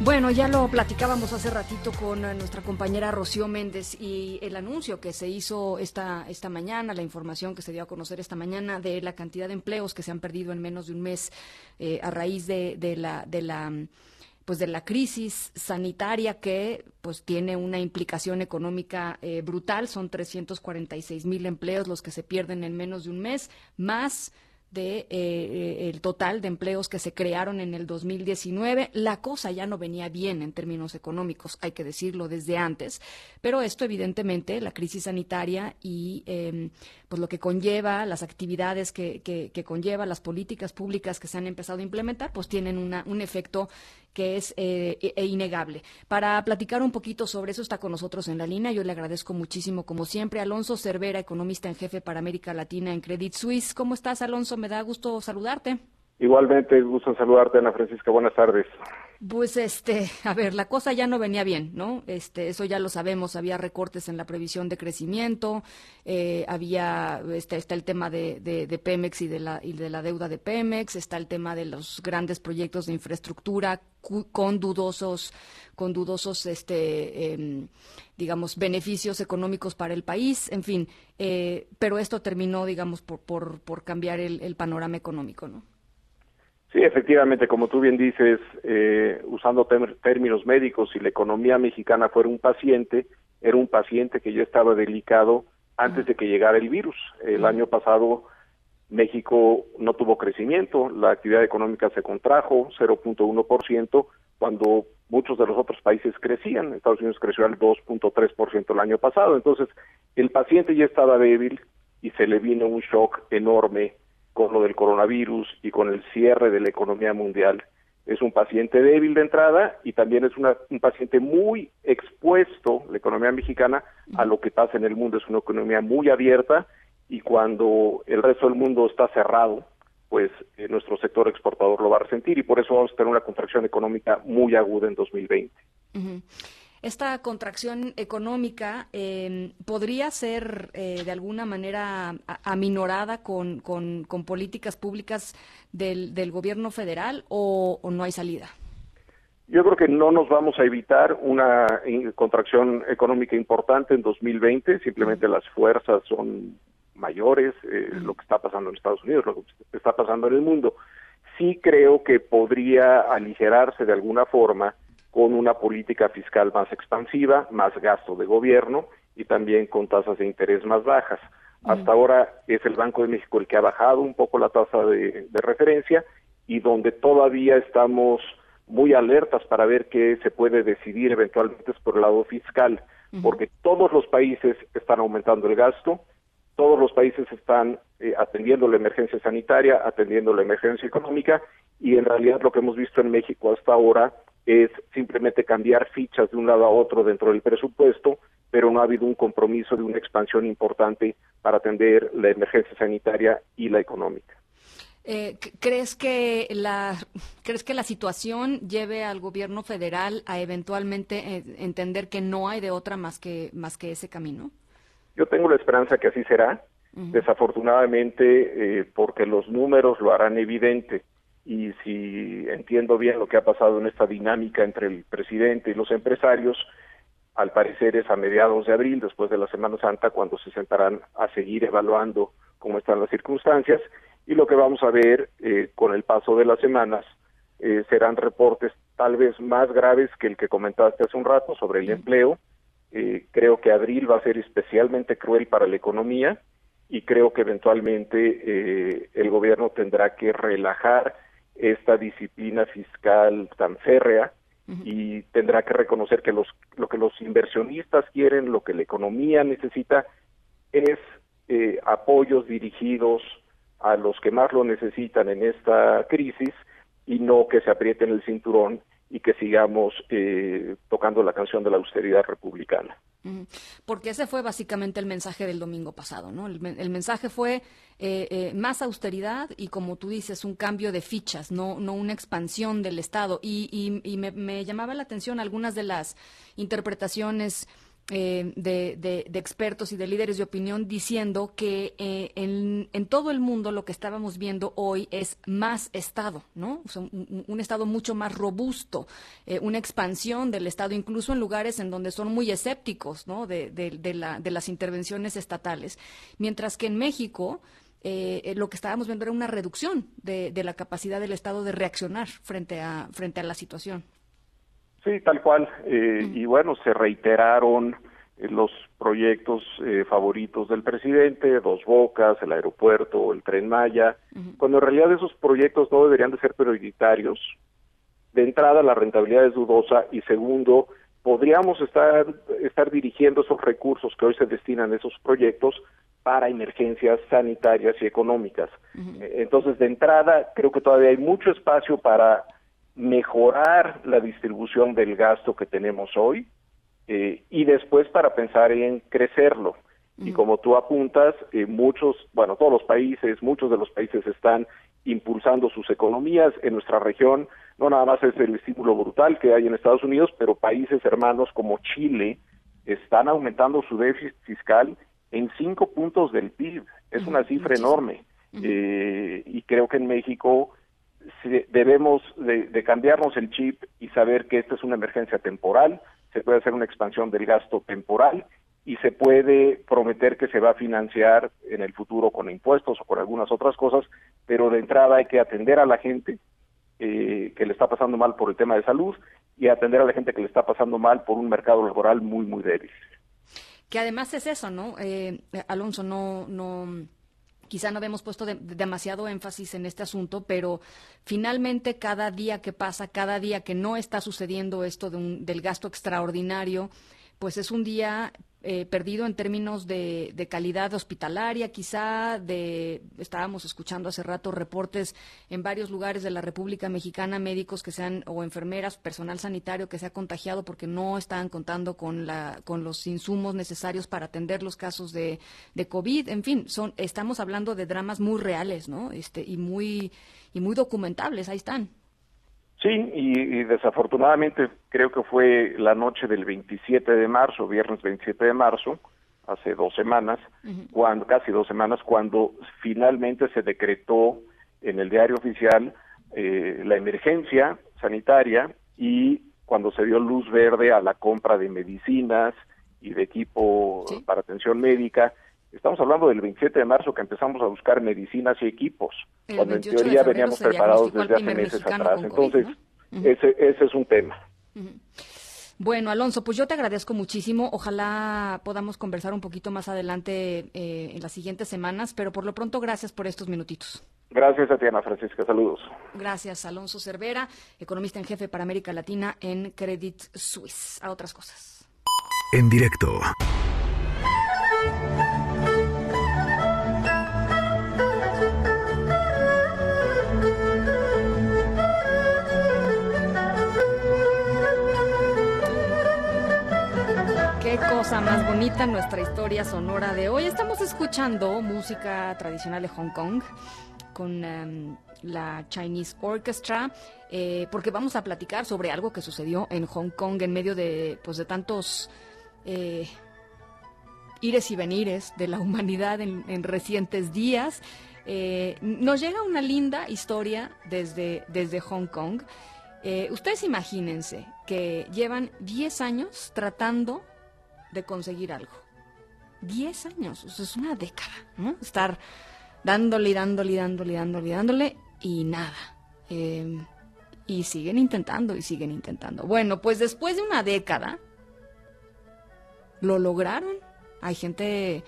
Bueno, ya lo platicábamos hace ratito con eh, nuestra compañera Rocío Méndez y el anuncio que se hizo esta, esta mañana, la información que se dio a conocer esta mañana de la cantidad de empleos que se han perdido en menos de un mes eh, a raíz de, de, la, de la pues de la crisis sanitaria que pues tiene una implicación económica eh, brutal. Son 346 mil empleos los que se pierden en menos de un mes más de eh, el total de empleos que se crearon en el 2019. La cosa ya no venía bien en términos económicos, hay que decirlo desde antes, pero esto evidentemente, la crisis sanitaria y eh, pues lo que conlleva, las actividades que, que, que, conlleva, las políticas públicas que se han empezado a implementar, pues tienen una, un efecto que es eh, e, e innegable. Para platicar un poquito sobre eso está con nosotros en la línea. Yo le agradezco muchísimo, como siempre, Alonso Cervera, economista en jefe para América Latina en Credit Suisse. ¿Cómo estás, Alonso? Me da gusto saludarte. Igualmente, gusto saludarte, Ana Francisca. Buenas tardes. Pues este, (laughs) a ver, la cosa ya no venía bien, ¿no? Este, eso ya lo sabemos, había recortes en la previsión de crecimiento, eh, había, este, está el tema de, de, Pemex y de, la, y de la deuda de Pemex, está el tema de los grandes proyectos de infraestructura con dudosos, con dudosos, este, eh, digamos, beneficios económicos para el país, en fin, eh, pero esto terminó, digamos, por, por, por cambiar el, el panorama económico, ¿no? Sí, efectivamente, como tú bien dices, eh, usando términos médicos, si la economía mexicana fuera un paciente, era un paciente que ya estaba delicado antes de que llegara el virus. El año pasado México no tuvo crecimiento, la actividad económica se contrajo 0.1%, cuando muchos de los otros países crecían. Estados Unidos creció al 2.3% el año pasado. Entonces, el paciente ya estaba débil y se le vino un shock enorme con lo del coronavirus y con el cierre de la economía mundial. Es un paciente débil de entrada y también es una, un paciente muy expuesto, la economía mexicana, a lo que pasa en el mundo. Es una economía muy abierta y cuando el resto del mundo está cerrado, pues eh, nuestro sector exportador lo va a resentir y por eso vamos a tener una contracción económica muy aguda en 2020. Uh -huh esta contracción económica eh, podría ser eh, de alguna manera aminorada con, con, con políticas públicas del, del gobierno federal o, o, no hay salida? Yo creo que no nos vamos a evitar una contracción económica importante en 2020, simplemente las fuerzas son mayores, eh, lo que está pasando en Estados Unidos, lo que está pasando en el mundo. Sí creo que podría aligerarse de alguna forma con una política fiscal más expansiva, más gasto de gobierno y también con tasas de interés más bajas. Hasta ahora es el Banco de México el que ha bajado un poco la tasa de, de, referencia y donde todavía estamos muy alertas para ver qué se puede decidir eventualmente es por el lado fiscal, uh -huh. porque todos los países están aumentando el gasto, todos los países están eh, atendiendo la emergencia sanitaria, atendiendo la emergencia económica y en realidad lo que hemos visto en México hasta ahora es simplemente cambiar fichas de un lado a otro dentro del presupuesto, pero no ha habido un compromiso de una expansión importante para atender la emergencia sanitaria y la económica. Eh, ¿crees, que la, ¿Crees que la situación lleve al gobierno federal a eventualmente eh, entender que no hay de otra más que, más que ese camino? Yo tengo la esperanza que así será. Uh -huh. Desafortunadamente, eh, porque los números lo harán evidente y si entiendo bien lo que ha pasado en esta dinámica entre el presidente y los empresarios, al parecer es a mediados de abril, después de la Semana Santa, cuando se sentarán a seguir evaluando cómo están las circunstancias y lo que vamos a ver eh, con el paso de las semanas eh, serán reportes tal vez más graves que el que comentaste hace un rato sobre el empleo. Eh, creo que abril va a ser especialmente cruel para la economía y creo que eventualmente el gobierno tendrá que relajar esta disciplina fiscal tan férrea y tendrá que reconocer que los, lo que los inversionistas quieren, lo que la economía necesita, es eh, apoyos dirigidos a los que más lo necesitan en esta crisis y no que se aprieten el cinturón y que sigamos eh, tocando la canción de la austeridad republicana. Porque ese fue básicamente el mensaje del domingo pasado, ¿no? El, mensaje fue eh, eh, más austeridad y, como tú dices, un cambio de fichas, no, no una expansión del Estado. Y, y, me, me, llamaba la atención algunas de las interpretaciones eh, de, expertos y de líderes de opinión diciendo que eh, en, en, todo el mundo lo que estábamos viendo hoy es más Estado, ¿no? un, Estado mucho más robusto, eh, una expansión del Estado, incluso en lugares en donde son muy escépticos, ¿no? De, de, la, de las intervenciones estatales. Mientras que en México, lo que estábamos viendo era una reducción de, de, la capacidad del Estado de reaccionar frente a, frente a la situación. Sí, tal cual. Eh, y bueno, se reiteraron eh, los proyectos eh, favoritos del presidente, Dos Bocas, el aeropuerto, el tren Maya, cuando en realidad esos proyectos no deberían de ser prioritarios. De entrada, la rentabilidad es dudosa y segundo, podríamos estar, estar dirigiendo esos recursos que hoy se destinan a esos proyectos para emergencias sanitarias y económicas. Entonces, de entrada, creo que todavía hay mucho espacio para mejorar la distribución del gasto que tenemos hoy eh, y después para pensar en crecerlo. Y como tú apuntas, eh, muchos, bueno, todos los países, muchos de los países están impulsando sus economías. En nuestra región no nada más es el estímulo brutal que hay en Estados Unidos, pero países hermanos como Chile están aumentando su déficit fiscal en cinco puntos del PIB. Es una cifra enorme. Eh, y creo que en México debemos de, cambiarnos el chip y saber que esta es una emergencia temporal, se puede hacer una expansión del gasto temporal y se puede prometer que se va a financiar en el futuro con impuestos o con algunas otras cosas, pero de entrada hay que atender a la gente eh, que le está pasando mal por el tema de salud y atender a la gente que le está pasando mal por un mercado laboral muy, muy débil. Que además es eso, ¿no? Eh, Alonso, no, no Quizá no habíamos puesto demasiado énfasis en este asunto, pero finalmente cada día que pasa, cada día que no está sucediendo esto del gasto extraordinario, pues es un día eh, perdido en términos de, calidad hospitalaria, quizá de estábamos escuchando hace rato reportes en varios lugares de la República Mexicana médicos que sean o enfermeras, personal sanitario que se ha contagiado porque no estaban contando con la con los insumos necesarios para atender los casos de, de COVID, en fin, son estamos hablando de dramas muy reales, ¿no? Este y muy y muy documentables, ahí están. Sí, y, desafortunadamente creo que fue la noche del 27 de marzo, viernes 27 de marzo, hace dos semanas, cuando casi dos semanas, cuando finalmente se decretó en el diario oficial eh, la emergencia sanitaria y cuando se dio luz verde a la compra de medicinas y de equipo para atención médica Estamos hablando del 27 de marzo que empezamos a buscar medicinas y equipos, cuando en teoría veníamos preparados desde hace meses atrás. Entonces, ese, ese es un tema. Bueno, Alonso, pues yo te agradezco muchísimo. Ojalá podamos conversar un poquito más adelante eh, en las siguientes semanas, pero por lo pronto, gracias por estos minutitos. Gracias a ti, Ana Francisca. Saludos. Gracias, Alonso Cervera, economista en jefe para América Latina en Credit Suisse. A otras cosas. En directo. Cosa más bonita nuestra historia sonora de hoy. Estamos escuchando música tradicional de Hong Kong con em, la Chinese Orchestra, eh, porque vamos a platicar sobre algo que sucedió en Hong Kong en medio de, pues, de tantos eh, ires y venires de la humanidad en, recientes días. Eh, nos llega una linda historia desde, desde Hong Kong. ustedes imagínense que llevan 10 años tratando de conseguir algo. Diez años, eso es una década, ¿no? Estar dándole dándole dándole dándole dándole y nada. Em, y siguen intentando y siguen intentando. Bueno, pues después de una década, lo lograron. Hay gente,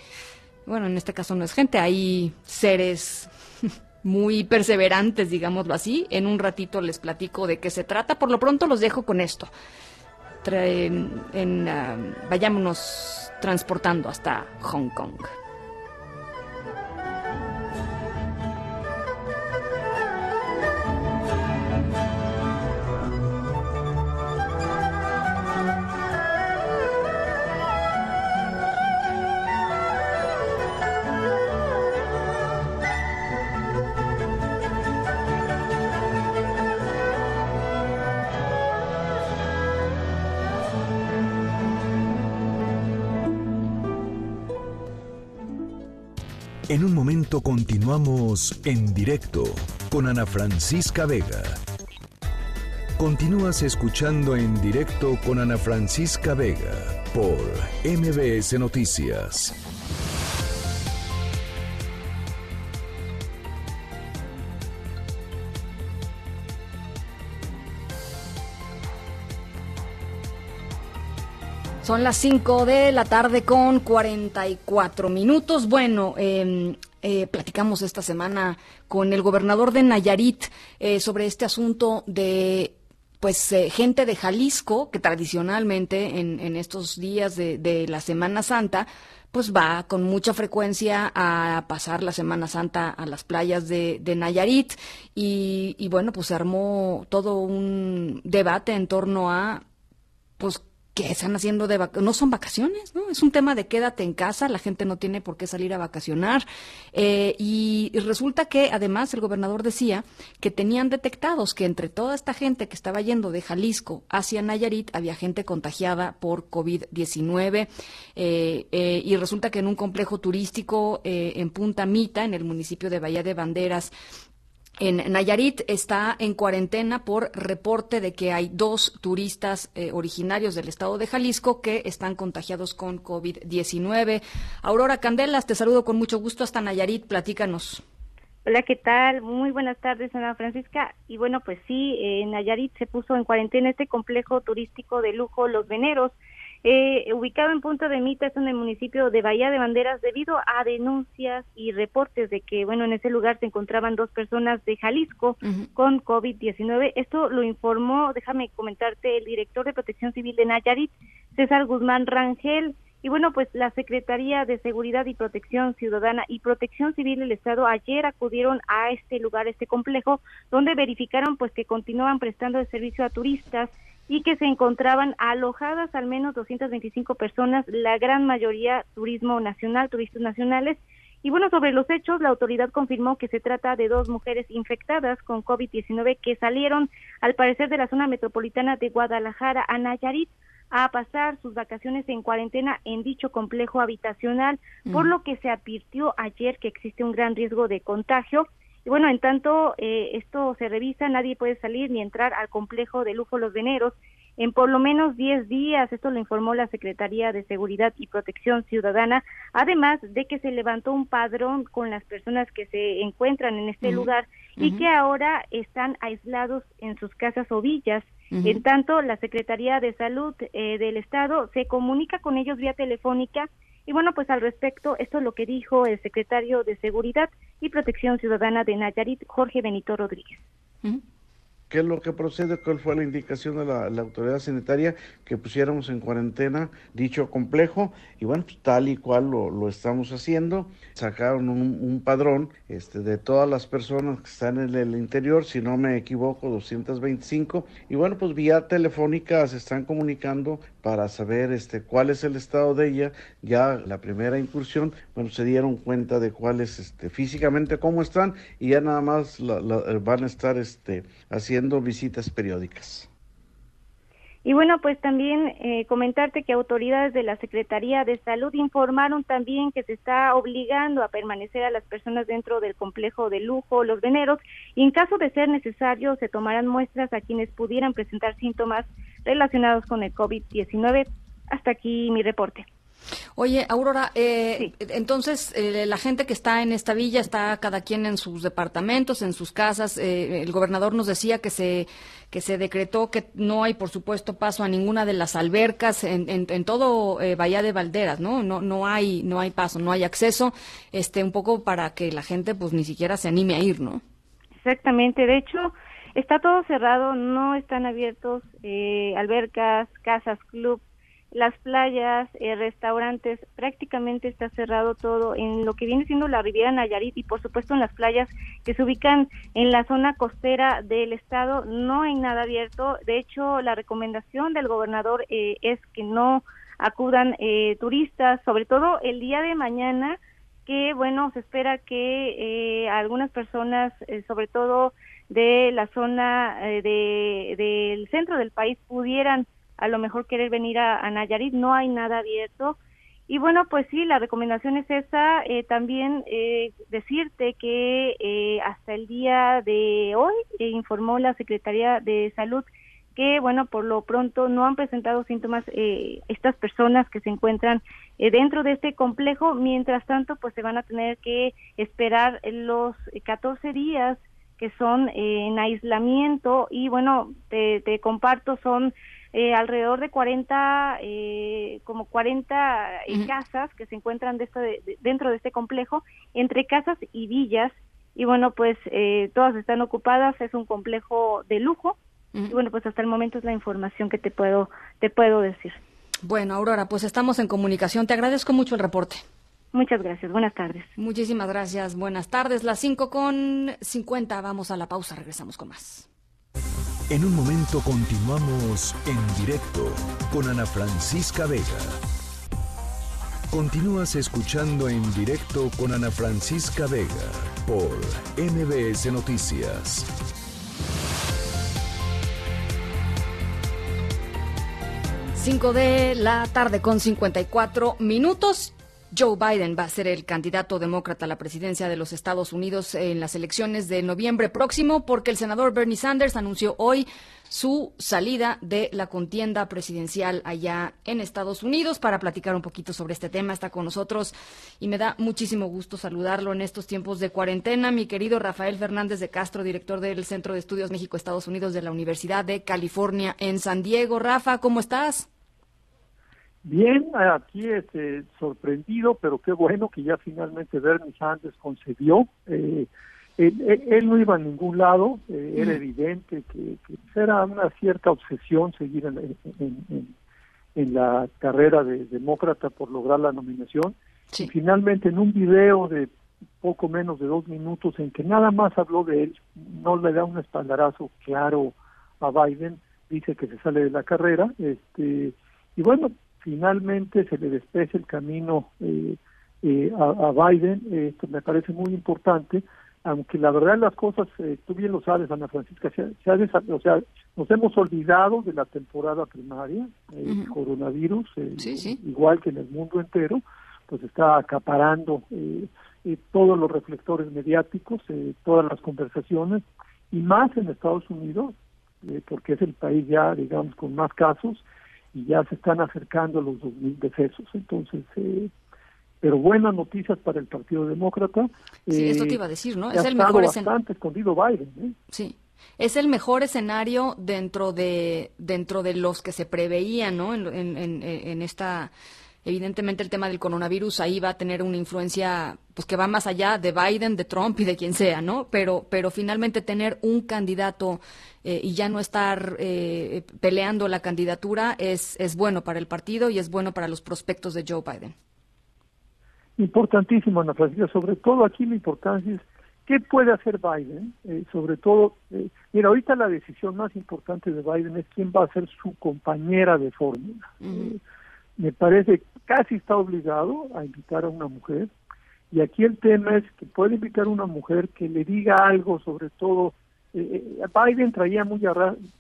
bueno, en este caso no es gente, hay seres (laughs) muy perseverantes, digámoslo así. En un ratito les platico de qué se trata. Por lo pronto los dejo con esto. En, ah, vayámonos transportando hasta Hong Kong. Continuamos en directo con Ana Francisca Vega. Continúas escuchando en directo con Ana Francisca Vega por MBS Noticias. Son las 5 de la tarde con 44 minutos. Bueno, em, eh, platicamos esta semana con el gobernador de Nayarit eh, sobre este asunto de pues eh, gente de Jalisco que tradicionalmente en, en estos días de, de, la Semana Santa pues va con mucha frecuencia a pasar la Semana Santa a las playas de, de Nayarit. Y, y bueno pues se armó todo un debate en torno a pues que están haciendo de no son vacaciones, ¿no? Es un tema de quédate en casa, la gente no tiene por qué salir a vacacionar. Eh, y, resulta que además el gobernador decía que tenían detectados que entre toda esta gente que estaba yendo de Jalisco hacia Nayarit había gente contagiada por COVID-19. Eh, eh, y resulta que en un complejo turístico en Punta Mita, en el municipio de Bahía de Banderas, en Nayarit está en cuarentena por reporte de que hay dos turistas eh, originarios del estado de Jalisco que están contagiados con COVID-19. Aurora Candelas, te saludo con mucho gusto hasta Nayarit, platícanos. Hola, ¿qué tal? Muy buenas tardes, Ana Francisca. Y bueno, pues sí, en Nayarit se puso en cuarentena este complejo turístico de lujo Los Veneros eh, ubicado en Punta de Mita, es en el municipio de Bahía de Banderas, debido a denuncias y reportes de que, bueno, en ese lugar se encontraban dos personas de Jalisco con COVID-19. Esto lo informó, déjame comentarte, el director de Protección Civil de Nayarit, César Guzmán Rangel. Y bueno, pues la Secretaría de Seguridad y Protección Ciudadana y Protección Civil del Estado ayer acudieron a este lugar, este complejo, donde verificaron pues que continúan prestando el servicio a turistas y que se encontraban alojadas al menos 225 personas, la gran mayoría turismo nacional, turistas nacionales. Y bueno, sobre los hechos, la autoridad confirmó que se trata de dos mujeres infectadas con COVID-19 que salieron, al parecer, de la zona metropolitana de Guadalajara a Nayarit a pasar sus vacaciones en cuarentena en dicho complejo habitacional, por lo que se advirtió ayer que existe un gran riesgo de contagio y bueno, en tanto eh, esto se revisa, nadie puede salir ni entrar al complejo de lujo Los Veneros en por lo menos 10 días, esto lo informó la Secretaría de Seguridad y Protección Ciudadana, además de que se levantó un padrón con las personas que se encuentran en este lugar y que ahora están aislados en sus casas o villas. En tanto, la Secretaría de Salud eh, del Estado se comunica con ellos vía telefónica y bueno, pues al respecto, esto es lo que dijo el secretario de Seguridad y Protección Ciudadana de Nayarit, Jorge Benito Rodríguez. ¿Qué es lo que procede? ¿Cuál fue la indicación de la, autoridad sanitaria? Que pusiéramos en cuarentena dicho complejo y bueno, pues, tal y cual lo, estamos haciendo. Sacaron un, padrón este, de todas las personas que están en el interior, si no me equivoco, 225. Y bueno, pues vía telefónica se están comunicando para saber este, cuál es el estado de ella. Ya la primera incursión, bueno, se dieron cuenta de cuáles este, físicamente cómo están y ya nada más van a estar este, haciendo visitas periódicas. Y bueno, pues también eh, comentarte que autoridades de la Secretaría de Salud informaron también que se está obligando a permanecer a las personas dentro del complejo de lujo, los veneros, y en caso de ser necesario se tomarán muestras a quienes pudieran presentar síntomas relacionados con el COVID-19. Hasta aquí mi reporte. Oye, Aurora, eh, entonces eh, la gente que está en esta villa está cada quien en sus departamentos, en sus casas. Eh, el gobernador nos decía que se que se decretó que no hay, por supuesto, paso a ninguna de las albercas en, en, todo Bahía de Valderas, ¿no? No no hay no hay paso, no hay acceso, este un poco para que la gente pues ni siquiera se anime a ir, ¿no? Exactamente. De hecho, está todo cerrado, no están abiertos albercas, casas, club las playas, eh, restaurantes, prácticamente está cerrado todo en lo que viene siendo la Riviera Nayarit y por supuesto en las playas que se ubican en la zona costera del estado no hay nada abierto. De hecho, la recomendación del gobernador eh, es que no acudan eh, turistas, sobre todo el día de mañana, que bueno, se espera que algunas personas, sobre todo de la zona de, del centro del país, pudieran a lo mejor querer venir a, Nayarit, no hay nada abierto. Y bueno, pues sí, la recomendación es esa. Eh, también eh, decirte que eh, hasta el día de hoy informó la Secretaría de Salud que, bueno, por lo pronto no han presentado síntomas estas personas que se encuentran dentro de este complejo. Mientras tanto, pues se van a tener que esperar los 14 días que son en aislamiento. Y bueno, te, te comparto, son eh, alrededor de 40, eh, como 40 eh, casas que se encuentran de dentro de este complejo, entre casas y villas. Y bueno, pues todas están ocupadas, es un complejo de lujo. Y bueno, pues hasta el momento es la información que te puedo, te puedo decir. Bueno, Aurora, pues estamos en comunicación. Te agradezco mucho el reporte. Muchas gracias. Buenas tardes. Muchísimas gracias. Buenas tardes. Las 5 con 50. Vamos a la pausa. Regresamos con más. En un momento continuamos en directo con Ana Francisca Vega. Continúas escuchando en directo con Ana Francisca Vega por MBS Noticias. 5 de la tarde con 54 minutos. Joe Biden va a ser el candidato demócrata a la presidencia de los Estados Unidos en las elecciones de noviembre próximo porque el senador Bernie Sanders anunció hoy su salida de la contienda presidencial allá en Estados Unidos. Para platicar un poquito sobre este tema está con nosotros y me da muchísimo gusto saludarlo en estos tiempos de cuarentena, mi querido Rafael Fernández de Castro, director del Centro de Estudios México-Estados Unidos de la Universidad de California en San Diego. Rafa, ¿cómo estás? Bien, aquí este, sorprendido, pero qué bueno que ya finalmente Bernie Sanders concedió. Eh, él, no iba a ningún lado, eh, era evidente que, era una cierta obsesión seguir en, la carrera de demócrata por lograr la nominación. Y finalmente en un video de poco menos de dos minutos en que nada más habló de él, no le da un espaldarazo claro a Biden, dice que se sale de la carrera, este y bueno, finalmente se le despeje el camino eh, eh, a, Biden, esto me parece muy importante, aunque la verdad las cosas, eh, tú bien lo sabes, Ana Francisca, se, o sea, nos hemos olvidado de la temporada primaria, el coronavirus, igual que en el mundo entero, pues está acaparando todos los reflectores mediáticos, todas las conversaciones, y más en Estados Unidos, porque es el país ya, digamos, con más casos, y ya se están acercando los 2.000 decesos. Entonces, eh, pero buenas noticias para el Partido Demócrata. Sí, esto te iba a decir, ¿no? Es el mejor bastante escondido Biden. ¿eh? Sí. Es el mejor escenario dentro de dentro de los que se preveían, ¿no? En, en, en esta evidentemente el tema del coronavirus ahí va a tener una influencia pues que va más allá de Biden, de Trump y de quien sea, ¿no? Pero pero finalmente tener un candidato eh, y ya no estar eh, peleando la candidatura es es bueno para el partido y es bueno para los prospectos de Joe Biden. Importantísimo, Ana Francisca, sobre todo aquí la importancia es qué puede hacer Biden, eh, sobre todo, mira, ahorita la decisión más importante de Biden es quién va a ser su compañera de fórmula me parece casi está obligado a invitar a una mujer y aquí el tema es que puede invitar a una mujer que le diga algo sobre todo eh, eh Biden traía muy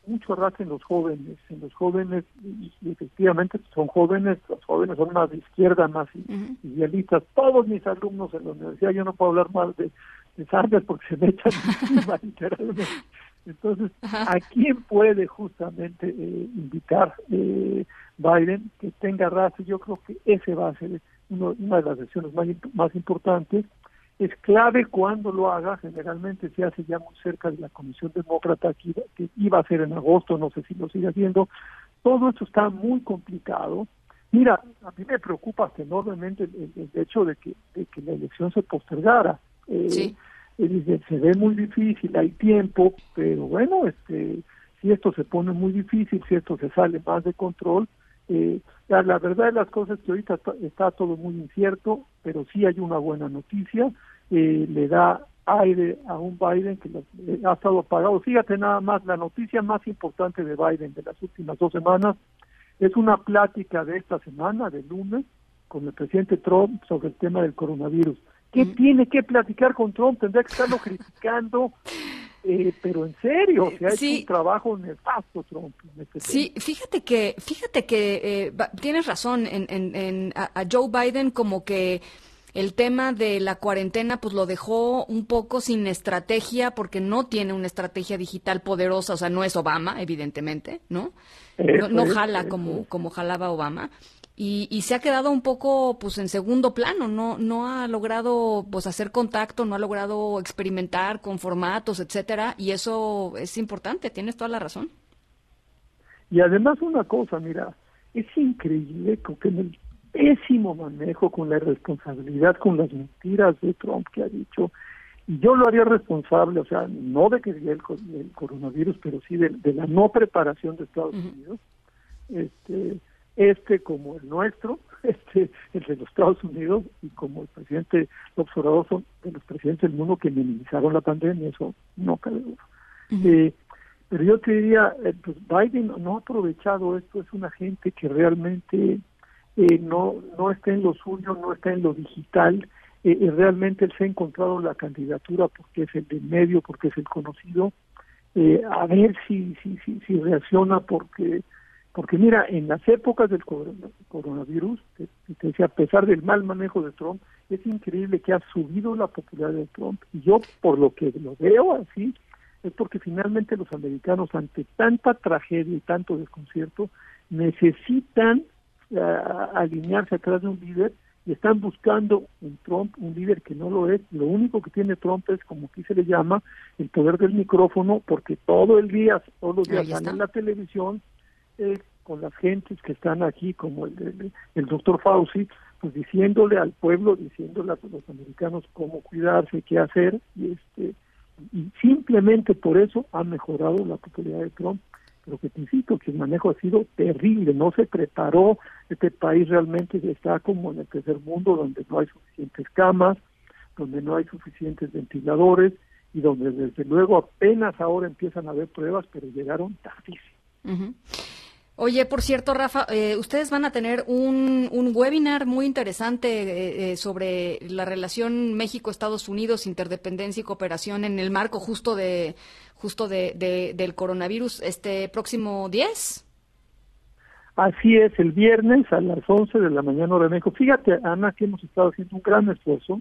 mucho arrastre en los jóvenes, en los jóvenes, y, efectivamente son jóvenes, los jóvenes son más de izquierda, más idealistas. Todos mis alumnos en la universidad, yo no puedo hablar más de, de Sanders porque se me echan (laughs) literalmente. Entonces, ¿a quién puede justamente eh, invitar? Eh, Biden, que tenga razón, yo creo que ese va a ser una de las decisiones más, más importantes. Es clave cuando lo haga, generalmente se hace ya muy cerca de la Comisión Demócrata, que iba, que iba a ser en agosto, no sé si lo sigue haciendo. Todo esto está muy complicado. Mira, a mí me preocupa enormemente el, hecho de que, de que la elección se postergara. Eh, sí. Se ve muy difícil, hay tiempo, pero bueno, este, si esto se pone muy difícil, si esto se sale más de control, eh, la, verdad de las cosas es que ahorita está, todo muy incierto, pero sí hay una buena noticia, eh, le da aire a un Biden que eh, ha estado apagado. Fíjate nada más, la noticia más importante de Biden de las últimas dos semanas es una plática de esta semana, de lunes, con el presidente Trump sobre el tema del coronavirus. ¿Qué mm. tiene que platicar con Trump? Tendría que estarlo criticando eh, pero en serio, o sea, un trabajo nefasto Trump. Este sí, fíjate que, fíjate que eh, tienes razón, en, en, a, Joe Biden como que el tema de la cuarentena pues lo dejó un poco sin estrategia porque no tiene una estrategia digital poderosa, o sea, no es Obama, evidentemente, ¿no? no, jala como, como jalaba Obama y, se ha quedado un poco pues en segundo plano, no, no ha logrado pues hacer contacto, no ha logrado experimentar con formatos, etcétera, y eso es importante, tienes toda la razón. Y además una cosa, mira, es increíble que en el pésimo manejo, con la irresponsabilidad, con las mentiras de Trump que ha dicho, y yo lo haría responsable, o sea, no de que diga el, coronavirus, pero sí de, la no preparación de Estados Unidos, este este como el nuestro, (laughs) este el de los Estados Unidos y como el presidente López Obrador son de los presidentes del mundo que minimizaron la pandemia, eso no cabe duda. Eh, pero yo te diría, eh, pues Biden no ha aprovechado esto, es una gente que realmente eh, no no está en lo suyo, no está en lo digital, realmente él se ha encontrado la candidatura porque es el de medio, porque es el conocido, a ver si, si, si, si reacciona porque porque mira, en las épocas del coronavirus, a pesar del mal manejo de Trump, es increíble que ha subido la popularidad de Trump. Y yo, por lo que lo veo así, es porque finalmente los americanos, ante tanta tragedia y tanto desconcierto, necesitan eh, alinearse atrás de un líder y están buscando en Trump un líder que no lo es. Lo único que tiene Trump es, como aquí se le llama, el poder del micrófono, porque todo el día, todos los días en la televisión con las gentes que están aquí, como el, el, doctor Fauci, pues diciéndole al pueblo, diciéndole a los americanos cómo cuidarse, qué hacer, y este y simplemente por eso ha mejorado la popularidad de Trump. Pero que te insisto que el manejo ha sido terrible, no se preparó, este país realmente está como en el tercer mundo, donde no hay suficientes camas, donde no hay suficientes ventiladores y donde desde luego apenas ahora empiezan a haber pruebas, pero llegaron tardísimo. Oye, por cierto, Rafa, eh, ustedes van a tener un, un webinar muy interesante eh, eh, sobre la relación México-Estados Unidos, interdependencia y cooperación en el marco justo de justo de, del coronavirus este próximo 10. Así es, el viernes a las 11 de la mañana hora de México. Fíjate, Ana, que hemos estado haciendo un gran esfuerzo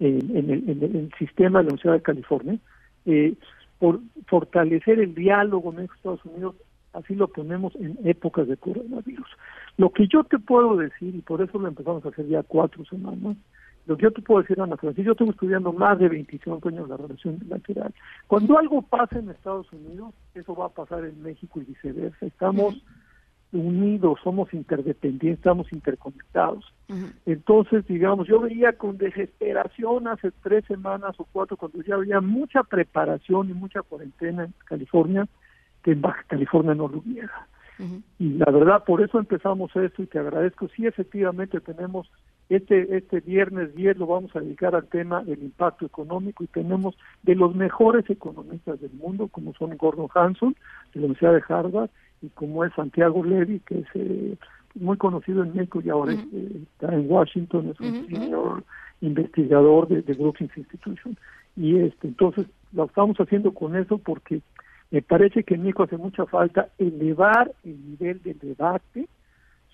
en, el, en el, sistema de la Universidad de California por fortalecer el diálogo México-Estados Unidos así lo ponemos en épocas de coronavirus. Lo que yo te puedo decir, y por eso lo empezamos a hacer ya cuatro semanas, lo que yo te puedo decir, Ana Francis, yo tengo estudiando más de 25 años la relación bilateral. Cuando algo pasa en Estados Unidos, eso va a pasar en México y viceversa. Estamos unidos, somos interdependientes, estamos interconectados. Entonces, digamos, yo veía con desesperación hace tres semanas o cuatro, cuando ya había mucha preparación y mucha cuarentena en California, que en Baja California no lo hubiera. Y la verdad, por eso empezamos esto y te agradezco. Sí, efectivamente tenemos este este viernes 10 lo vamos a dedicar al tema del impacto económico y tenemos de los mejores economistas del mundo, como son Gordon Hanson, de la Universidad de Harvard, y como es Santiago Levy, que es eh, muy conocido en México y ahora está en Washington, es un señor investigador de, de Brookings Institution. Y este entonces lo estamos haciendo con eso porque me parece que en México hace mucha falta elevar el nivel de debate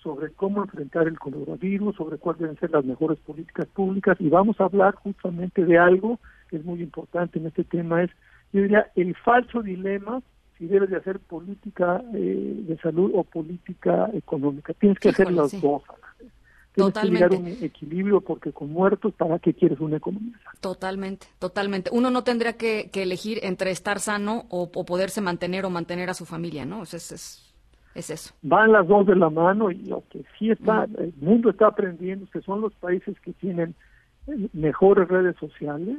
sobre cómo enfrentar el coronavirus, sobre cuáles deben ser las mejores políticas públicas y vamos a hablar justamente de algo que es muy importante en este tema, es, yo diría, el falso dilema si debes de hacer política eh, de salud o política económica. Tienes que hacer las sí. dos. Que Totalmente. llegar a un equilibrio porque con muertos, ¿para qué quieres una economía sana? Totalmente, totalmente. Uno no tendría que, que elegir entre estar sano o, o poderse mantener o mantener a su familia, ¿no? Es, es, es eso. Van las dos de la mano y lo que sí está, el mundo está aprendiendo que son los países que tienen eh, mejores redes sociales,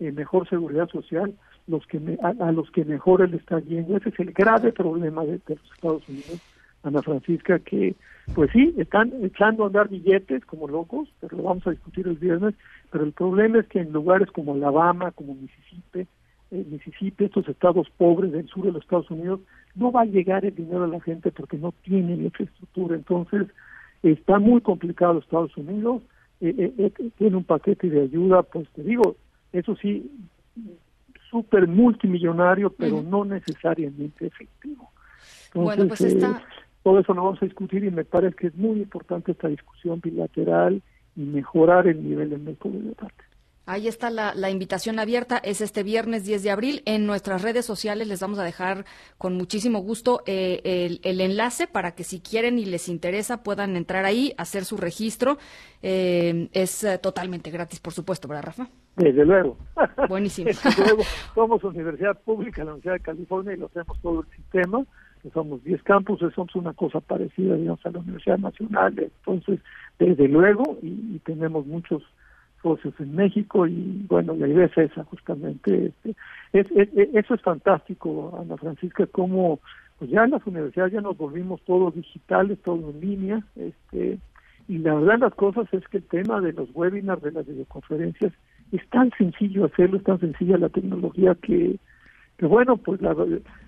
eh, mejor seguridad social, los que me- a, a los que mejor le está yendo. Ese es el grave problema de, de los Estados Unidos, Ana Francisca, que pues sí, están echando a andar billetes como locos, pero lo vamos a discutir el viernes, pero el problema es que en lugares como Alabama, como Mississippi, eh, Mississippi, estos estados pobres del sur de los Estados Unidos, no va a llegar el dinero a la gente porque no tienen infraestructura. Entonces, está muy complicado los Estados Unidos, eh, eh, eh, tiene un paquete de ayuda, pues te digo, eso sí, súper multimillonario, pero no necesariamente efectivo. Bueno, pues está- todo eso lo vamos a discutir y me parece que es muy importante esta discusión bilateral y mejorar el nivel del México de debate. Ahí está la, la invitación abierta, es este viernes 10 de abril. En nuestras redes sociales les vamos a dejar con muchísimo gusto eh, el, el enlace para que si quieren y les interesa puedan entrar ahí, hacer su registro. Eh, es eh, totalmente gratis, por supuesto, ¿verdad, Rafa? Desde luego. Buenísimo. (laughs) Desde luego, somos universidad pública, la Universidad de California, y lo hacemos todo el sistema. Somos 10 campuses, somos una cosa parecida, digamos, a la Universidad Nacional. Entonces, desde luego, y, tenemos muchos socios en México, y bueno, la idea es esa, justamente. Este, es, es- es- eso es fantástico, Ana Francisca, como pues ya en las universidades ya nos volvimos todos digitales, todo en línea, este, y la verdad las cosas es que el tema de los webinars, de las videoconferencias, es tan sencillo hacerlo, es tan sencilla la tecnología que, que bueno, pues la,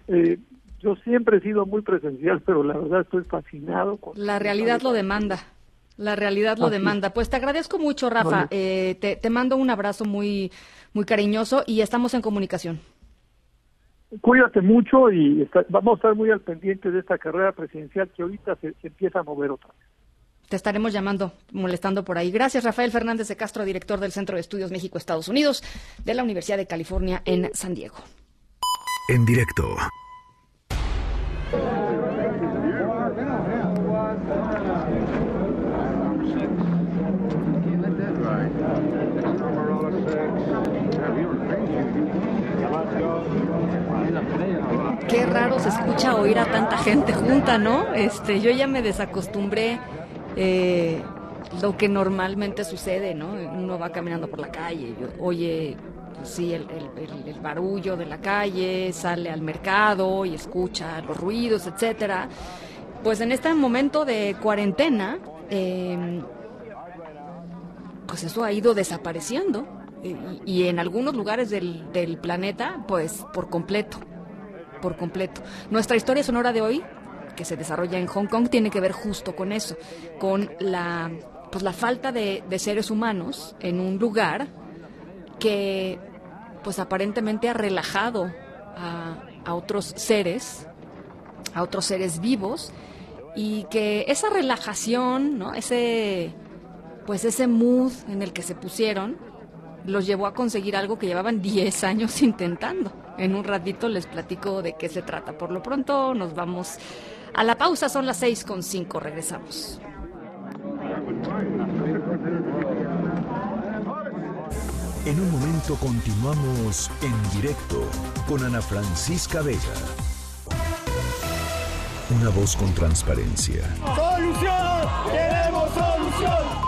eh, yo siempre he sido muy presencial, pero la verdad estoy fascinado con La realidad lo demanda. La realidad lo Así demanda. Pues te agradezco mucho, Rafa. Vale. Eh, te, te mando un abrazo muy, muy cariñoso y estamos en comunicación. Cuídate mucho y está- vamos a estar muy al pendiente de esta carrera presidencial que ahorita se, se empieza a mover otra vez. Te estaremos llamando, molestando por ahí. Gracias, Rafael Fernández de Castro, director del Centro de Estudios México-Estados Unidos de la Universidad de California en San Diego. En directo. Qué raro se escucha oír a tanta gente junta, ¿no? Este, yo ya me desacostumbré eh, lo que normalmente sucede, ¿no? Uno va caminando por la calle, oye, pues sí, el barullo de la calle, sale al mercado y escucha los ruidos, etcétera. Pues en este momento de cuarentena, eh, pues eso ha ido desapareciendo. Y, y en algunos lugares del, del planeta, pues por completo por completo. Nuestra historia sonora de hoy, que se desarrolla en Hong Kong, tiene que ver justo con eso, con la, pues la falta de, de seres humanos en un lugar que, pues aparentemente ha relajado a, otros seres, a otros seres vivos, y que esa relajación, ¿no? Ese, pues ese mood en el que se pusieron, los llevó a conseguir algo que llevaban (laughs) 10 años intentando. En un ratito les platico de qué se trata. Por lo pronto nos vamos a la pausa, son las 6 con 5, regresamos. En un momento continuamos en directo con Ana Francisca Vega. Una voz con transparencia. ¡Solución! ¡Queremos solución!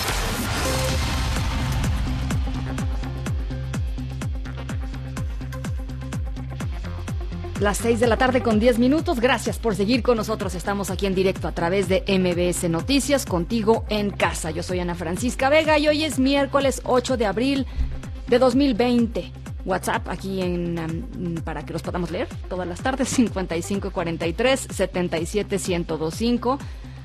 Las 6 de la tarde con 10 minutos. Gracias por seguir con nosotros. Estamos aquí en directo a través de MBS Noticias, contigo en casa. Yo soy Ana Francisca Vega y hoy es miércoles 8 de abril de 2020. WhatsApp aquí en um, para que los podamos leer todas las tardes 5543 77125.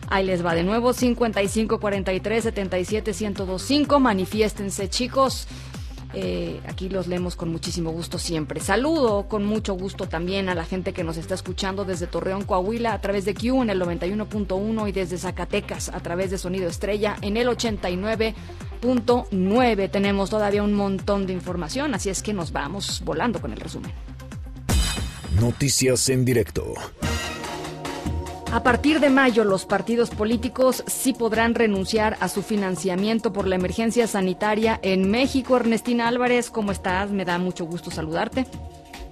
Ahí les va de nuevo 5543 77125. Manifiéstense, chicos. Eh, aquí los leemos con muchísimo gusto siempre. Saludo con mucho gusto también a la gente que nos está escuchando desde Torreón, Coahuila, a través de Q en el 91.1 y desde Zacatecas a través de Sonido Estrella en el 89.9. Tenemos todavía un montón de información, así es que nos vamos volando con el resumen. Noticias en directo. A partir de mayo, los partidos políticos sí podrán renunciar a su financiamiento por la emergencia sanitaria en México. Ernestina Álvarez, ¿cómo estás? Me da mucho gusto saludarte.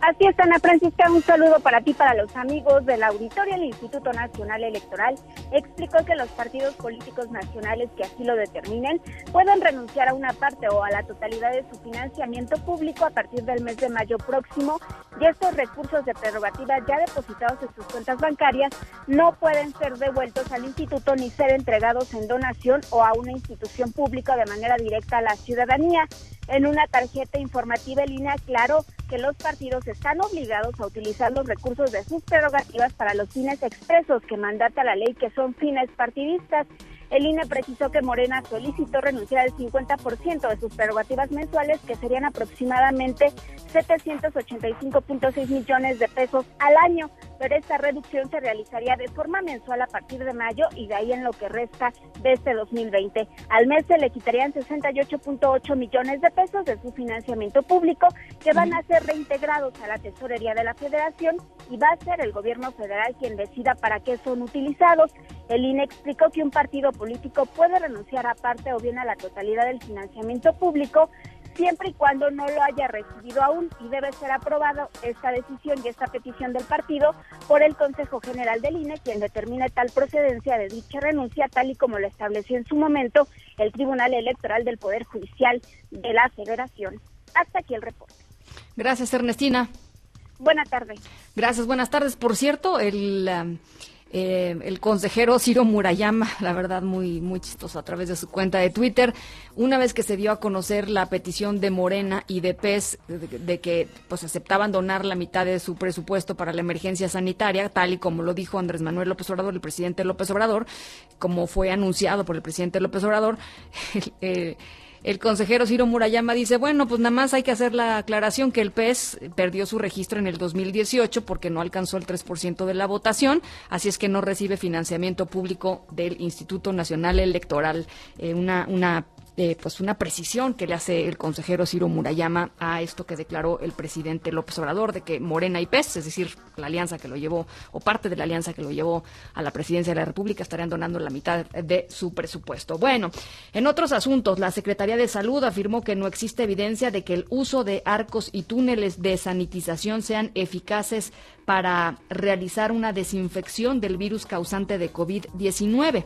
Así es, Ana Francisca, un saludo para ti, para los amigos del auditorio. El Instituto Nacional Electoral explicó que los partidos políticos nacionales que así lo determinen pueden renunciar a una parte o a la totalidad de su financiamiento público a partir del mes de mayo próximo y estos recursos de prerrogativa ya depositados en sus cuentas bancarias no pueden ser devueltos al instituto ni ser entregados en donación o a una institución pública de manera directa a la ciudadanía. En una tarjeta informativa en línea claro que los partidos están obligados a utilizar los recursos de sus prerrogativas para los fines expresos que mandata la ley, que son fines partidistas. El INE precisó que Morena solicitó renunciar al 50% de sus prerrogativas mensuales, que serían aproximadamente 785.6 millones de pesos al año, pero esta reducción se realizaría de forma mensual a partir de mayo y de ahí en lo que resta de este 2020. Al mes se le quitarían 68.8 millones de pesos de su financiamiento público que van a ser reintegrados a la tesorería de la federación y va a ser el gobierno federal quien decida para qué son utilizados. El INE explicó que un partido político puede renunciar a parte o bien a la totalidad del financiamiento público siempre y cuando no lo haya recibido aún y debe ser aprobado esta decisión y esta petición del partido por el Consejo General del INE, quien determine tal procedencia de dicha renuncia, tal y como lo estableció en su momento el Tribunal Electoral del Poder Judicial de la Federación. Hasta aquí el reporte. Gracias, Ernestina. Buenas tardes. Gracias, buenas tardes. Por cierto, el... Um, eh, el consejero Ciro Murayama, la verdad muy, muy chistoso a través de su cuenta de Twitter, una vez que se dio a conocer la petición de Morena y de PES de, que pues aceptaban donar la mitad de su presupuesto para la emergencia sanitaria, tal y como lo dijo Andrés Manuel López Obrador, el presidente López Obrador, como fue anunciado por el presidente López Obrador, (laughs) eh, el consejero Ciro Murayama dice, bueno, pues nada más hay que hacer la aclaración que el PES perdió su registro en el 2018 porque no alcanzó el 3% de la votación, así es que no recibe financiamiento público del Instituto Nacional Electoral. Eh, una, una pues una precisión que le hace el consejero Ciro Murayama a esto que declaró el presidente López Obrador de que Morena y PES, es decir, la alianza que lo llevó o parte de la alianza que lo llevó a la presidencia de la República estarían donando la mitad de su presupuesto. Bueno, en otros asuntos, la Secretaría de Salud afirmó que no existe evidencia de que el uso de arcos y túneles de sanitización sean eficaces para realizar una desinfección del virus causante de COVID-19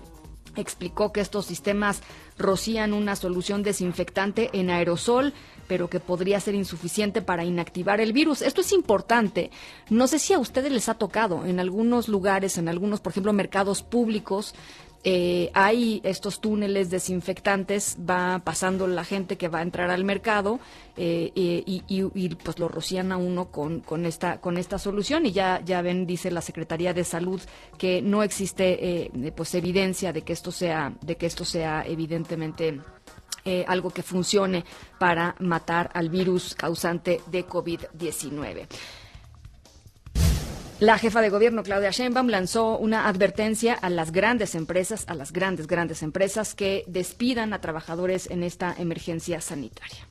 explicó que estos sistemas rocían una solución desinfectante en aerosol, pero que podría ser insuficiente para inactivar el virus. Esto es importante. No sé si a ustedes les ha tocado en algunos lugares, en algunos, por ejemplo, mercados públicos, eh, hay estos túneles desinfectantes, va pasando la gente que va a entrar al mercado eh, y, pues lo rocían a uno con, esta, con esta solución y ya, ya ven, dice la Secretaría de Salud, que no existe eh, pues evidencia de que esto sea, de que esto sea evidentemente algo que funcione para matar al virus causante de COVID-19. La jefa de gobierno, Claudia Sheinbaum, lanzó una advertencia a las grandes empresas, a las grandes, grandes empresas que despidan a trabajadores en esta emergencia sanitaria.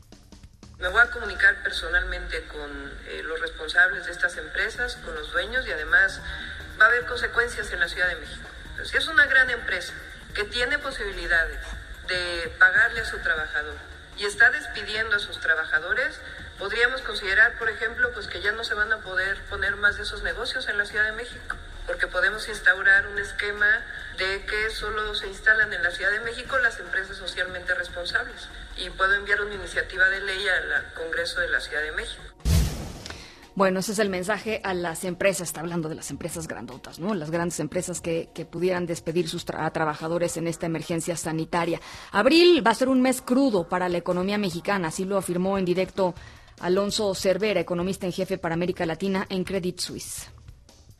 Me voy a comunicar personalmente con eh, los responsables de estas empresas, con los dueños y además va a haber consecuencias en la Ciudad de México. si es una gran empresa que tiene posibilidades de pagarle a su trabajador y está despidiendo a sus trabajadores, Podríamos considerar, por ejemplo, pues que ya no se van a poder poner más de esos negocios en la Ciudad de México, porque podemos instaurar un esquema de que solo se instalan en la Ciudad de México las empresas socialmente responsables. Y puedo enviar una iniciativa de ley al Congreso de la Ciudad de México. Bueno, ese es el mensaje a las empresas, está hablando de las empresas grandotas, ¿no? Las grandes empresas que, pudieran despedir sus a trabajadores en esta emergencia sanitaria. Abril va a ser un mes crudo para la economía mexicana, así lo afirmó en directo Alonso Cervera, economista en jefe para América Latina en Credit Suisse.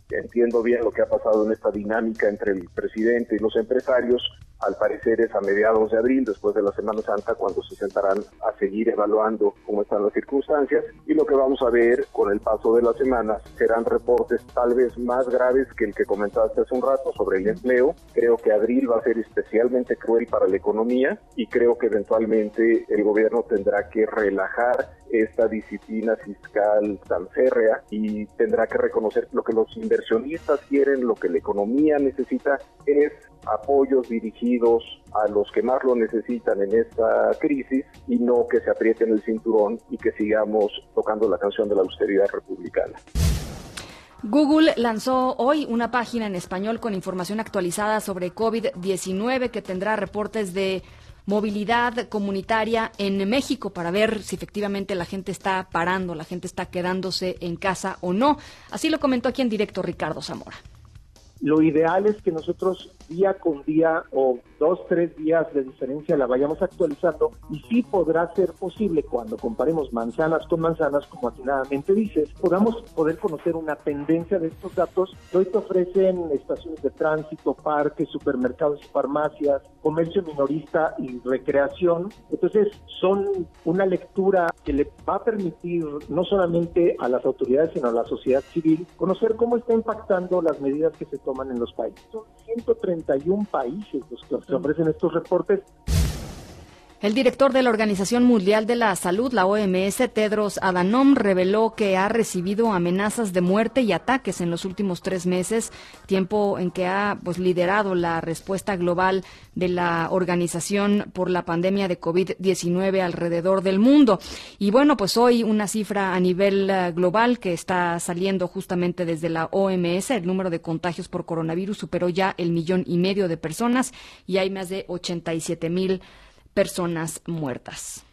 Entiendo bien lo que ha pasado en esta dinámica entre el presidente y los empresarios al parecer es a mediados de abril, después de la Semana Santa, cuando se sentarán a seguir evaluando cómo están las circunstancias y lo que vamos a ver con el paso de las semanas serán reportes tal vez más graves que el que comentaste hace un rato sobre el empleo. Creo que abril va a ser especialmente cruel para la economía y creo que eventualmente el gobierno tendrá que relajar esta disciplina fiscal tan férrea y tendrá que reconocer lo que los inversionistas quieren, lo que la economía necesita es apoyos dirigidos a los que más lo necesitan en esta crisis y no que se aprieten el cinturón y que sigamos tocando la canción de la austeridad republicana. Google lanzó hoy una página en español con información actualizada sobre COVID-19 que tendrá reportes de movilidad comunitaria en México para ver si efectivamente la gente está parando, la gente está quedándose en casa o no. Así lo comentó aquí en directo Ricardo Zamora. Lo ideal es que nosotros día con día o dos, tres días de diferencia la vayamos actualizando y sí podrá ser posible cuando comparemos manzanas con manzanas, como atinadamente dices, podamos poder conocer una tendencia de estos datos que hoy te ofrecen estaciones de tránsito, parques, supermercados y farmacias, comercio minorista y recreación. Entonces son una lectura que le va a permitir no solamente a las autoridades, sino a la sociedad civil conocer cómo está impactando las medidas que se toman en los países. Son 131 países los que ofrecen estos reportes. El director de la Organización Mundial de la Salud, la OMS, Tedros Adhanom, reveló que ha recibido amenazas de muerte y ataques en los últimos tres meses, tiempo en que ha pues, liderado la respuesta global de la organización por la pandemia de COVID-19 alrededor del mundo. Y bueno, pues hoy una cifra a nivel uh, global que está saliendo justamente desde la OMS, el número de contagios por coronavirus superó ya el millón y medio de personas y hay más de 87 mil personas muertas.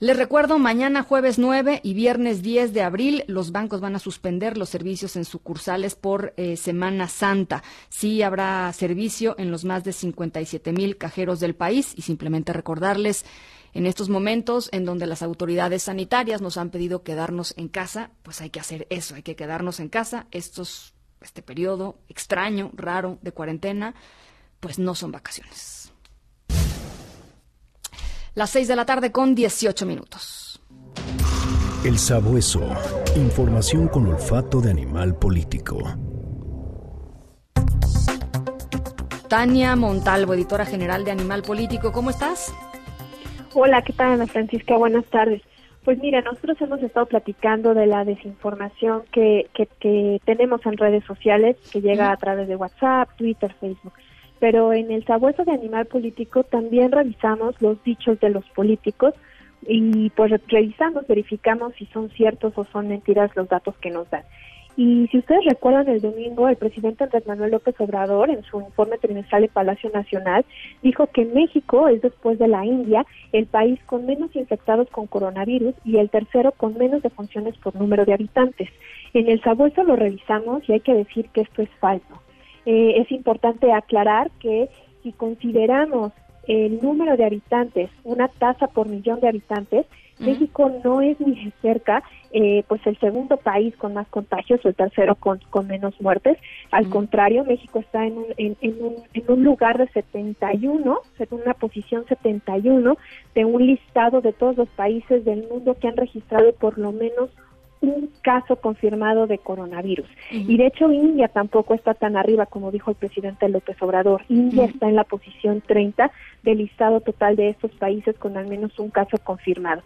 Les recuerdo, mañana jueves 9 y viernes 10 de abril los bancos van a suspender los servicios en sucursales por eh, Semana Santa. Sí habrá servicio en los más de 57 mil cajeros del país y simplemente recordarles en estos momentos en donde las autoridades sanitarias nos han pedido quedarnos en casa, pues hay que hacer eso, hay que quedarnos en casa. Estos, este periodo extraño, raro de cuarentena, pues no son vacaciones. Las 6 de la tarde con 18 minutos. El sabueso. Información con olfato de animal político. Tania Montalvo, editora general de Animal Político, ¿cómo estás? Hola, ¿qué tal Ana Francisca? Buenas tardes. Pues mira, nosotros hemos estado platicando de la desinformación que, que, que tenemos en redes sociales, que llega a través de WhatsApp, Twitter, Facebook pero en el sabueso de animal político también revisamos los dichos de los políticos y pues revisamos, verificamos si son ciertos o son mentiras los datos que nos dan. Y si ustedes recuerdan el domingo, el presidente Andrés Manuel López Obrador, en su informe trimestral de Palacio Nacional, dijo que México es después de la India el país con menos infectados con coronavirus y el tercero con menos defunciones por número de habitantes. En el sabueso lo revisamos y hay que decir que esto es falso. Eh, es importante aclarar que si consideramos el número de habitantes, una tasa por millón de habitantes, México no es ni cerca eh, pues el segundo país con más contagios o el tercero con, con menos muertes. Al contrario, México está en un, en, un, en un lugar de 71, en una posición 71 de un listado de todos los países del mundo que han registrado por lo menos un caso confirmado de coronavirus. Y de hecho India tampoco está tan arriba como dijo el presidente López Obrador. India está en la posición 30 del listado total de estos países con al menos un caso confirmado.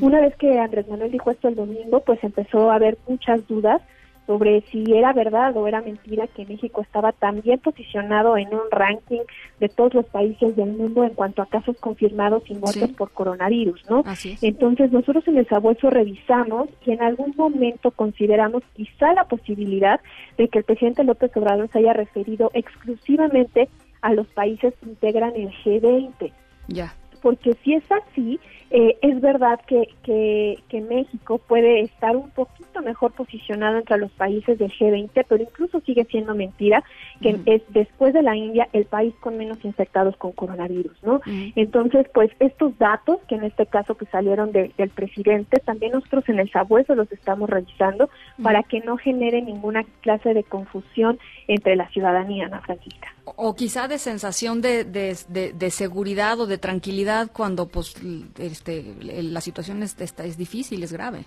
Una vez que Andrés Manuel dijo esto el domingo, pues empezó a haber muchas dudas sobre si era verdad o era mentira que México estaba tan bien posicionado en un ranking de todos los países del mundo en cuanto a casos confirmados y muertes por coronavirus, ¿no? Entonces nosotros en el sabueso revisamos y en algún momento consideramos quizá la posibilidad de que el presidente López Obrador se haya referido exclusivamente a los países que integran el G20. Ya. Porque si es así, eh, es verdad que, que, que, México puede estar un poquito mejor posicionado entre los países del G20, pero incluso sigue siendo mentira que es después de la India el país con menos infectados con coronavirus, ¿no? Entonces, pues estos datos que en este caso que salieron del presidente, también nosotros en el sabueso los estamos revisando para que no genere ninguna clase de confusión entre la ciudadanía, Ana Francisca. O quizá de sensación de, de, seguridad o de tranquilidad cuando pues este, la situación es, es difícil, es grave.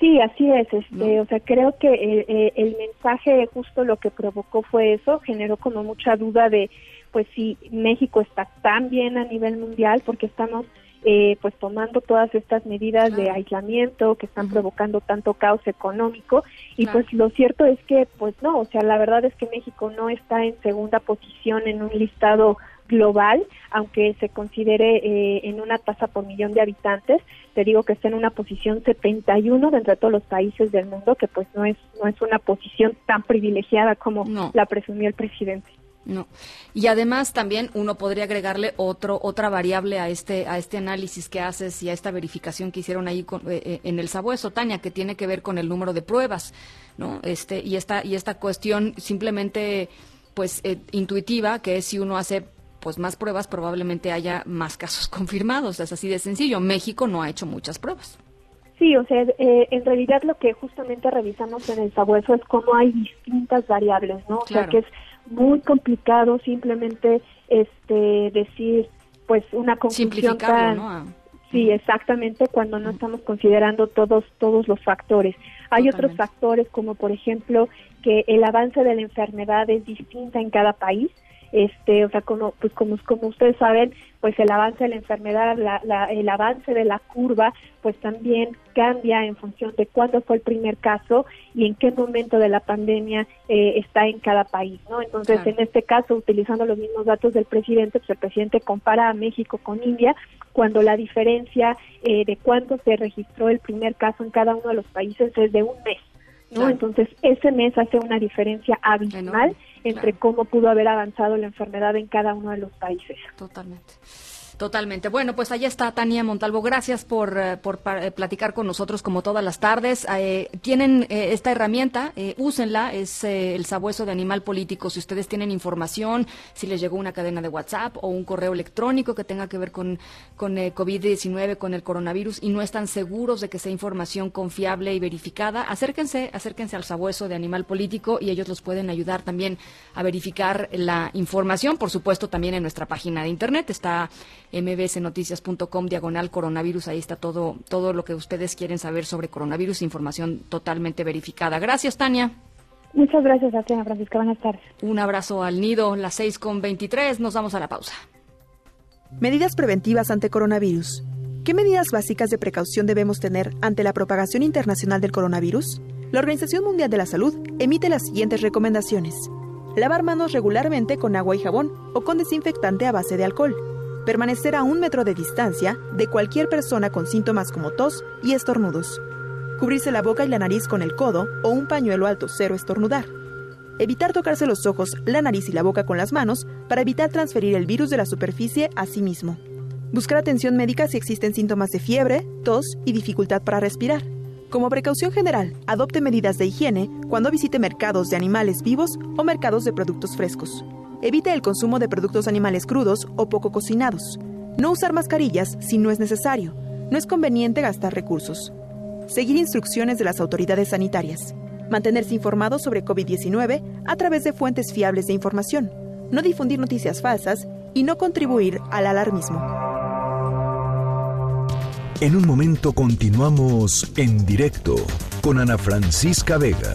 Sí, así es. Este, O sea, creo que el, el, mensaje justo lo que provocó fue eso, generó como mucha duda de, pues si México está tan bien a nivel mundial, porque estamos eh, pues tomando todas estas medidas de aislamiento que están provocando tanto caos económico. Y pues lo cierto es que pues no, o sea, la verdad es que México no está en segunda posición en un listado global, aunque se considere eh, en una tasa por millón de habitantes, te digo que está en una posición 71 de entre todos los países del mundo, que pues no es no es una posición tan privilegiada como la presumió el presidente. No. Y además también uno podría agregarle otro otra variable a este a este análisis que haces y a esta verificación que hicieron ahí eh, eh, en el sabueso, Tania, que tiene que ver con el número de pruebas, ¿no? Este y esta y esta cuestión simplemente pues eh, intuitiva que es si uno hace pues más pruebas probablemente haya más casos (laughs) confirmados, es así de sencillo. México no ha hecho muchas pruebas. Sí, o sea, en realidad lo que justamente revisamos en el sabueso es cómo hay distintas variables, ¿no? O sea, que es muy complicado simplemente este decir pues una conclusión tan sí exactamente cuando no estamos considerando todos todos los factores. Hay otros factores como por ejemplo que el avance de la enfermedad es distinta en cada país este o sea como pues como como ustedes saben pues el avance de la enfermedad la, el avance de la curva pues también cambia en función de cuándo fue el primer caso y en qué momento de la pandemia eh, está en cada país no entonces en este caso utilizando los mismos datos del presidente pues el presidente compara a México con India cuando la diferencia eh, de cuánto se registró el primer caso en cada uno de los países es de un mes ¿no? Entonces, ese mes hace una diferencia abismal entre cómo pudo haber avanzado la enfermedad en cada uno de los países. Totalmente. Totalmente. Bueno, pues allá está Tania Montalvo. Gracias por, eh, por eh, platicar con nosotros como todas las tardes. Eh, tienen esta herramienta, úsenla, es el sabueso de animal político. Si ustedes tienen información, si les llegó una cadena de WhatsApp o un correo electrónico que tenga que ver con, con COVID-19, con el coronavirus y no están seguros de que sea información confiable y verificada, acérquense, acérquense al sabueso de animal político y ellos los pueden ayudar también a verificar la información. Por supuesto, también en nuestra página de internet está mbsnoticias.com diagonal coronavirus. Ahí está todo, todo lo que ustedes quieren saber sobre coronavirus, información totalmente verificada. Gracias, Tania. Muchas gracias a Francisca. Buenas tardes. Un abrazo al nido, las 6 con 23. Nos vamos a la pausa. Medidas preventivas ante coronavirus. ¿Qué medidas básicas de precaución debemos tener ante la propagación internacional del coronavirus? La Organización Mundial de la Salud emite las siguientes recomendaciones. Lavar manos regularmente con agua y jabón o con desinfectante a base de alcohol permanecer a un metro de distancia de cualquier persona con síntomas como tos y estornudos, cubrirse la boca y la nariz con el codo o un pañuelo alto cero estornudar, evitar tocarse los ojos, la nariz y la boca con las manos para evitar transferir el virus de la superficie a sí mismo, buscar atención médica si existen síntomas de fiebre, tos y dificultad para respirar. Como precaución general, adopte medidas de higiene cuando visite mercados de animales vivos o mercados de productos frescos. Evite el consumo de productos animales crudos o poco cocinados. No usar mascarillas si no es necesario. No es conveniente gastar recursos. Seguir instrucciones de las autoridades sanitarias. Mantenerse informado sobre COVID-19 a través de fuentes fiables de información. No difundir noticias falsas y no contribuir al alarmismo. En un momento continuamos en directo con Ana Francisca Vega.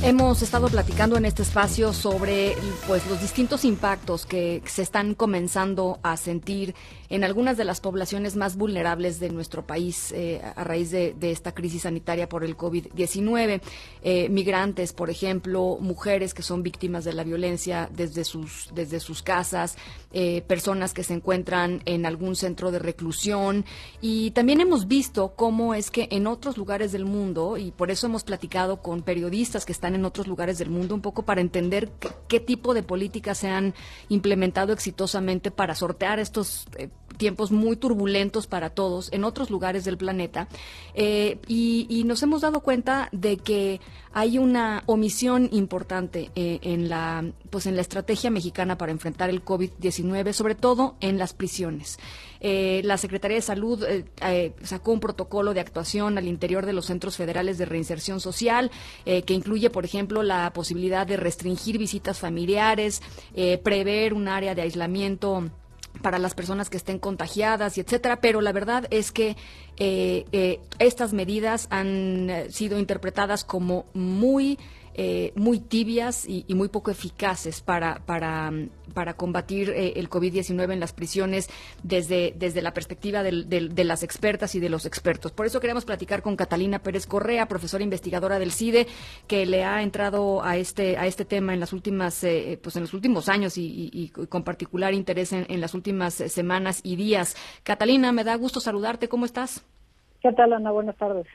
Hemos estado platicando en este espacio sobre pues los distintos impactos que se están comenzando a sentir en algunas de las poblaciones más vulnerables de nuestro país eh, a raíz de, esta crisis sanitaria por el COVID-19. Eh, migrantes, por ejemplo, mujeres que son víctimas de la violencia desde sus, desde sus casas, eh, personas que se encuentran en algún centro de reclusión. Y también hemos visto cómo es que en otros lugares del mundo, y por eso hemos platicado con periodistas que están en otros lugares del mundo, un poco para entender qué, tipo de políticas se han implementado exitosamente para sortear estos tiempos muy turbulentos para todos en otros lugares del planeta eh, y, nos hemos dado cuenta de que hay una omisión importante eh, en la pues en la estrategia mexicana para enfrentar el COVID-19, sobre todo en las prisiones. Eh, la Secretaría de Salud sacó un protocolo de actuación al interior de los centros federales de reinserción social que incluye, por ejemplo, la posibilidad de restringir visitas familiares, prever un área de aislamiento para las personas que estén contagiadas y etcétera, pero la verdad es que eh, eh, estas medidas han eh, sido interpretadas como muy eh, muy tibias y, muy poco eficaces para, para, para combatir eh, el COVID-19 en las prisiones desde, desde la perspectiva de las expertas y de los expertos. Por eso queremos platicar con Catalina Pérez Correa, profesora investigadora del CIDE, que le ha entrado a este, a este tema en las últimas, eh, pues en los últimos años y, con particular interés en, en las últimas semanas y días. Catalina, me da gusto saludarte. ¿Cómo estás? ¿Qué tal, Ana? Buenas tardes.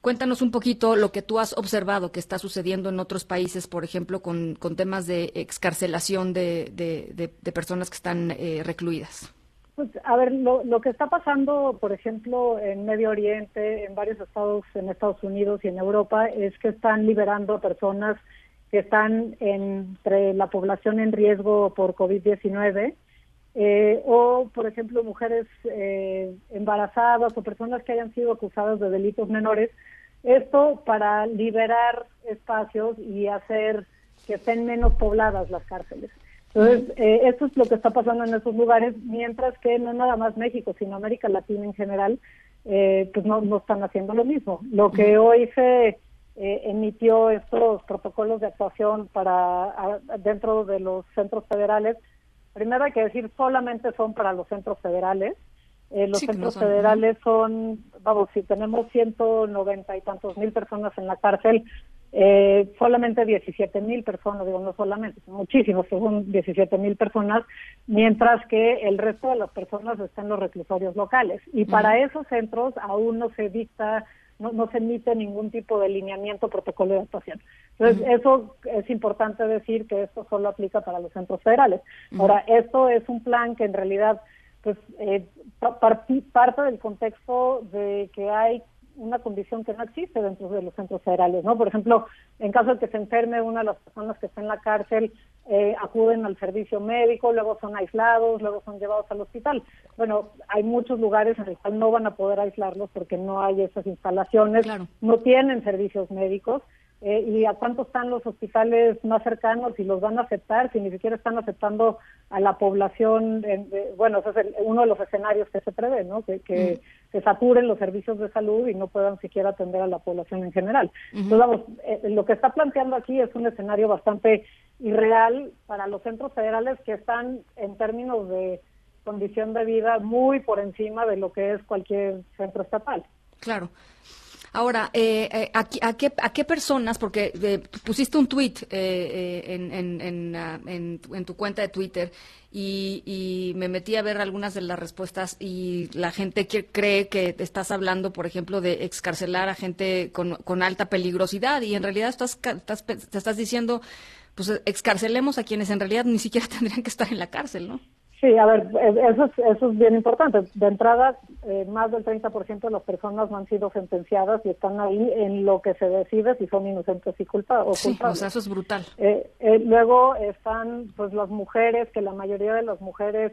Cuéntanos un poquito lo que tú has observado que está sucediendo en otros países, por ejemplo, con, temas de excarcelación de, personas que están eh, recluidas. Pues, a ver, lo, que está pasando, por ejemplo, en Medio Oriente, en varios estados, en Estados Unidos y en Europa, es que están liberando personas que están entre la población en riesgo por COVID-19 eh, o, por ejemplo, mujeres eh, embarazadas o personas que hayan sido acusadas de delitos menores. Esto para liberar espacios y hacer que estén menos pobladas las cárceles. Entonces, eh, esto es lo que está pasando en esos lugares, mientras que no nada más México, sino América Latina en general, pues no, no están haciendo lo mismo. Lo que hoy se emitió estos protocolos de actuación para dentro de los centros federales Primero hay que decir, solamente son para los centros federales. Eh, los centros federales son, vamos, si tenemos 190 y tantos mil personas en la cárcel, eh, solamente 17 mil personas, digo, no solamente, son muchísimos, son 17 mil personas, mientras que el resto de las personas están en los reclusorios locales. Y para esos centros aún no se dicta no, no se emite ningún tipo de lineamiento protocolo de actuación. Entonces, eso es importante decir que esto solo aplica para los centros federales. Ahora, esto es un plan que en realidad pues eh, parte del contexto de que hay una condición que no existe dentro de los centros federales, ¿no? Por ejemplo, en caso de que se enferme una de las personas que está en la cárcel, eh, acuden al servicio médico, luego son aislados, luego son llevados al hospital. Bueno, hay muchos lugares en los cuales no van a poder aislarlos porque no hay esas instalaciones, no tienen servicios médicos eh, y a cuánto están los hospitales más cercanos y los van a aceptar si ni siquiera están aceptando a la población bueno ese es uno de los escenarios que se prevé no que, que mm. Se saturen los servicios de salud y no puedan siquiera atender a la población en general. Entonces vamos eh, lo que está planteando aquí es un escenario bastante irreal para los centros federales que están en términos de condición de vida muy por encima de lo que es cualquier centro estatal. Claro Ahora, eh, eh ¿a, qué, ¿a qué personas? Porque eh, pusiste un tweet eh, en, en, ah, en, en, tu cuenta de Twitter y, y, me metí a ver algunas de las respuestas y la gente que cree que estás hablando, por ejemplo, de excarcelar a gente con, con alta peligrosidad y en realidad estás, estás, te estás diciendo, pues excarcelemos a quienes en realidad ni siquiera (laughs) tendrían que estar en la cárcel, ¿no? Sí, a ver, eso es, eso es bien importante. De entrada, eh, más del 30% de las personas no han sido sentenciadas y están ahí en lo que se decide si son inocentes y culpables. Sí, o sea, eso es brutal. Eh, eh, luego están pues las mujeres, que la mayoría de las mujeres,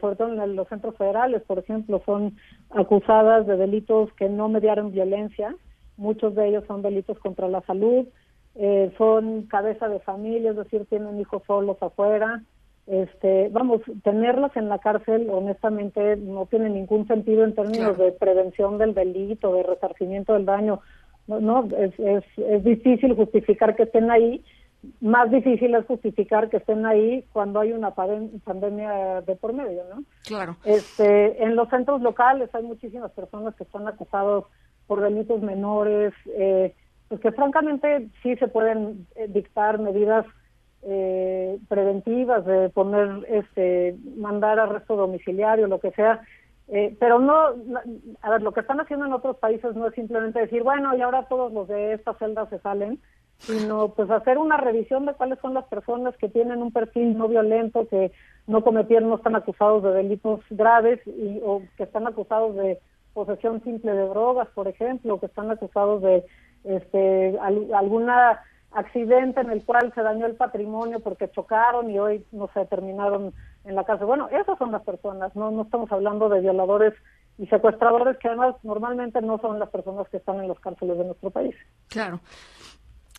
sobre todo en los centros federales, por ejemplo, son acusadas de delitos que no mediaron violencia. Muchos de ellos son delitos contra la salud. son cabeza de familia, es decir, tienen hijos solos afuera este, vamos, tenerlas en la cárcel, honestamente, no tiene ningún sentido en términos de prevención del delito, de resarcimiento del daño. No, es, es, es difícil justificar que estén ahí. Más difícil es justificar que estén ahí cuando hay una pandemia de por medio, ¿no? Claro. Este, en los centros locales hay muchísimas personas que están acusados por delitos menores, eh, pues que francamente sí se pueden eh, dictar medidas eh, preventivas de poner este mandar arresto domiciliario lo que sea eh, pero no a ver lo que están haciendo en otros países no es simplemente decir bueno y ahora todos los de esta celda se salen sino pues hacer una revisión de cuáles son las personas que tienen un perfil no violento que no cometieron, no están acusados de delitos graves y, o que están acusados de posesión simple de drogas, por ejemplo, que están acusados de este alguna accidente en el cual se dañó el patrimonio porque chocaron y hoy no se terminaron en la casa. Bueno, esas son las personas, no no estamos hablando de violadores y secuestradores que además normalmente no son las personas que están en los cárceles de nuestro país. Claro.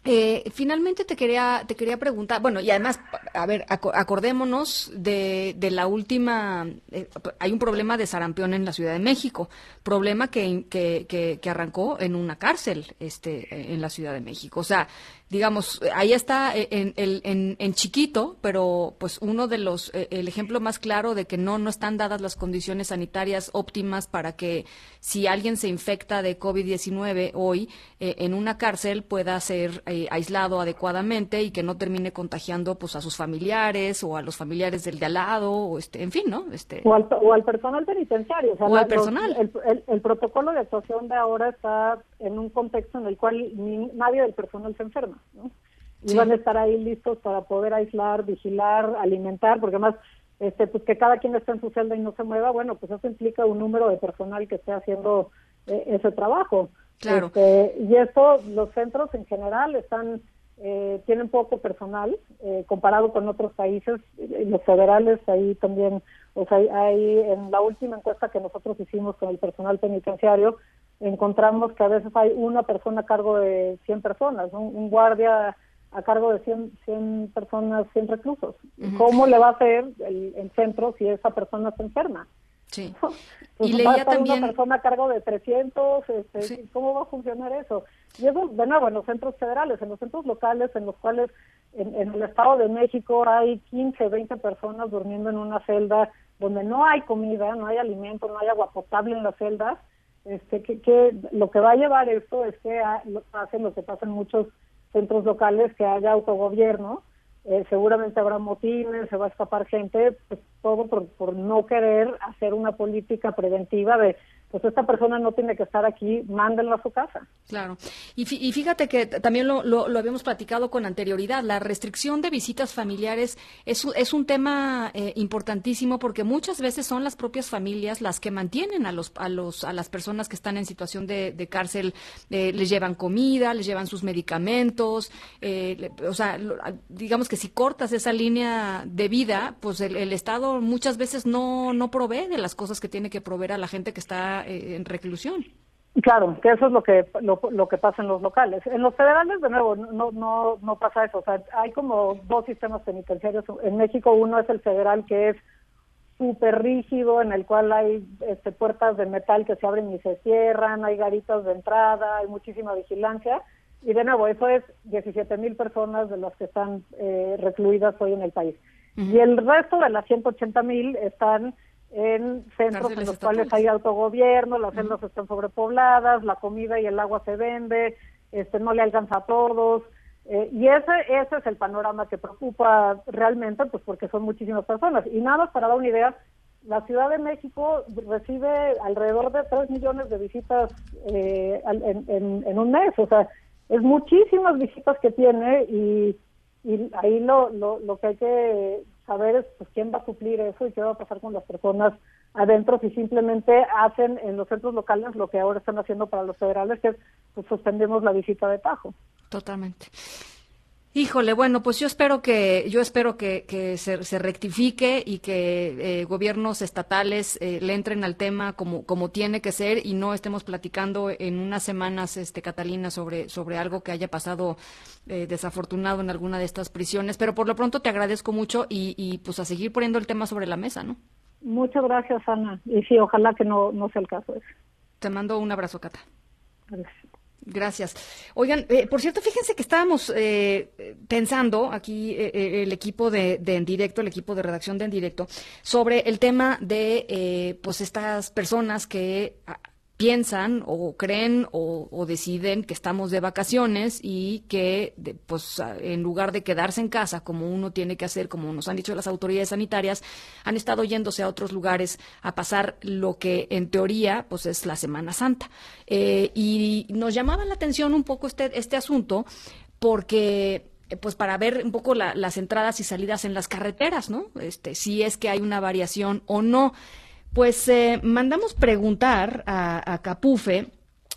Eh, finalmente te quería, te quería preguntar, bueno, y además, a ver, acordémonos de, de la última, eh, hay un problema de sarampión en la Ciudad de México, problema que, que, que, que arrancó en una cárcel este, en la Ciudad de México. O sea, digamos, ahí está en, en, en, chiquito, pero pues uno de los, eh, el ejemplo más claro de que no, no están dadas las condiciones sanitarias óptimas para que si alguien se infecta de COVID-19 hoy eh, en una cárcel pueda ser eh, aislado adecuadamente y que no termine contagiando pues a sus familiares o a los familiares del de al lado, o este, en fin, ¿no? Este... O, al, o al personal penitenciario. O, al personal. el, el, protocolo de actuación de ahora está en un contexto en el cual nadie del personal se enferma. Y van a estar ahí listos para poder aislar, vigilar, alimentar, porque además este, pues que cada quien esté en su celda y no se mueva, bueno, pues eso implica un número de personal que esté haciendo eh, ese trabajo. Claro. Este, y esto, los centros en general están, eh, tienen poco personal eh, comparado con otros países, los federales ahí también, o sea, hay, en la última encuesta que nosotros hicimos con el personal penitenciario, encontramos que a veces hay una persona a cargo de 100 personas, un guardia a cargo de 100, 100 personas, 100 reclusos. ¿Cómo le va a hacer el, centro si esa persona se enferma? Sí. (laughs) Pues y leía también... una persona a cargo de 300, este, ¿cómo va a funcionar eso? Y eso, de nuevo, en los centros federales, en los centros locales, en los cuales en, en el Estado de México hay 15, 20 personas durmiendo en una celda donde no hay comida, no hay alimento, no hay agua potable en las celdas, este, que, que lo que va a llevar esto es que hacen lo que pasa en muchos centros locales que haya autogobierno, eh, seguramente habrá motines, se va a escapar gente, pues todo por, por no querer hacer una política preventiva de pues esta persona no tiene que estar aquí, mándenlo a su casa. Claro. Y, fíjate que también lo, lo, habíamos platicado con anterioridad. La restricción de visitas familiares es, es un tema eh, importantísimo porque muchas veces son las propias familias las que mantienen a, los, a, los, a las personas que están en situación de, cárcel, eh, les llevan comida, les llevan sus medicamentos. Eh, o sea, digamos que si cortas esa línea de vida, pues el, el Estado muchas veces no, no provee de las cosas que tiene que proveer a la gente que está eh, en reclusión. Claro, que eso es lo que lo, que pasa en los locales. En los federales, de nuevo, no no no pasa eso. O sea, hay como dos sistemas penitenciarios. En México uno es el federal que es súper rígido, en el cual hay este, puertas de metal que se abren y se cierran, hay garitas de entrada, hay muchísima vigilancia. Y de nuevo, eso es 17 mil personas de las que están eh, recluidas hoy en el país. Y el resto de las 180 mil están en centros en los cuales hay autogobierno, las celdas están sobrepobladas, la comida y el agua se vende, este no le alcanza a todos. Eh, y ese, ese es el panorama que preocupa realmente, pues porque son muchísimas personas. Y nada más para dar una idea, la Ciudad de México recibe alrededor de 3 millones de visitas eh, en, en, un mes, o sea, es muchísimas visitas que tiene y, y ahí lo, lo, lo que hay que saber pues, quién va a suplir eso y qué va a pasar con las personas adentro si simplemente hacen en los centros locales lo que ahora están haciendo para los federales, que es pues suspendemos la visita de Tajo. Totalmente. Híjole, bueno, pues yo espero que yo espero que, que se, se, rectifique y que eh, gobiernos estatales eh, le entren al tema como como tiene que ser y no estemos platicando en unas semanas, este Catalina, sobre sobre algo que haya pasado eh, desafortunado en alguna de estas prisiones. Pero por lo pronto te agradezco mucho y, y pues a seguir poniendo el tema sobre la mesa, ¿no? Muchas gracias, Ana. Y sí, ojalá que no no sea el caso. Te mando un abrazo, Cata. Gracias. Gracias. Oigan, eh, por cierto, fíjense que estábamos eh, pensando aquí eh, el equipo de, de, En Directo, el equipo de redacción de En Directo, sobre el tema de pues estas personas que piensan o creen o, deciden que estamos de vacaciones y que pues en lugar de quedarse en casa como uno tiene que hacer como nos han dicho las autoridades sanitarias han estado yéndose a otros lugares a pasar lo que en teoría pues es la Semana Santa eh, y nos llamaba la atención un poco este este asunto porque pues para ver un poco las entradas y salidas en las carreteras, ¿no? Este, si es que hay una variación o no. Pues eh, mandamos preguntar a, Capufe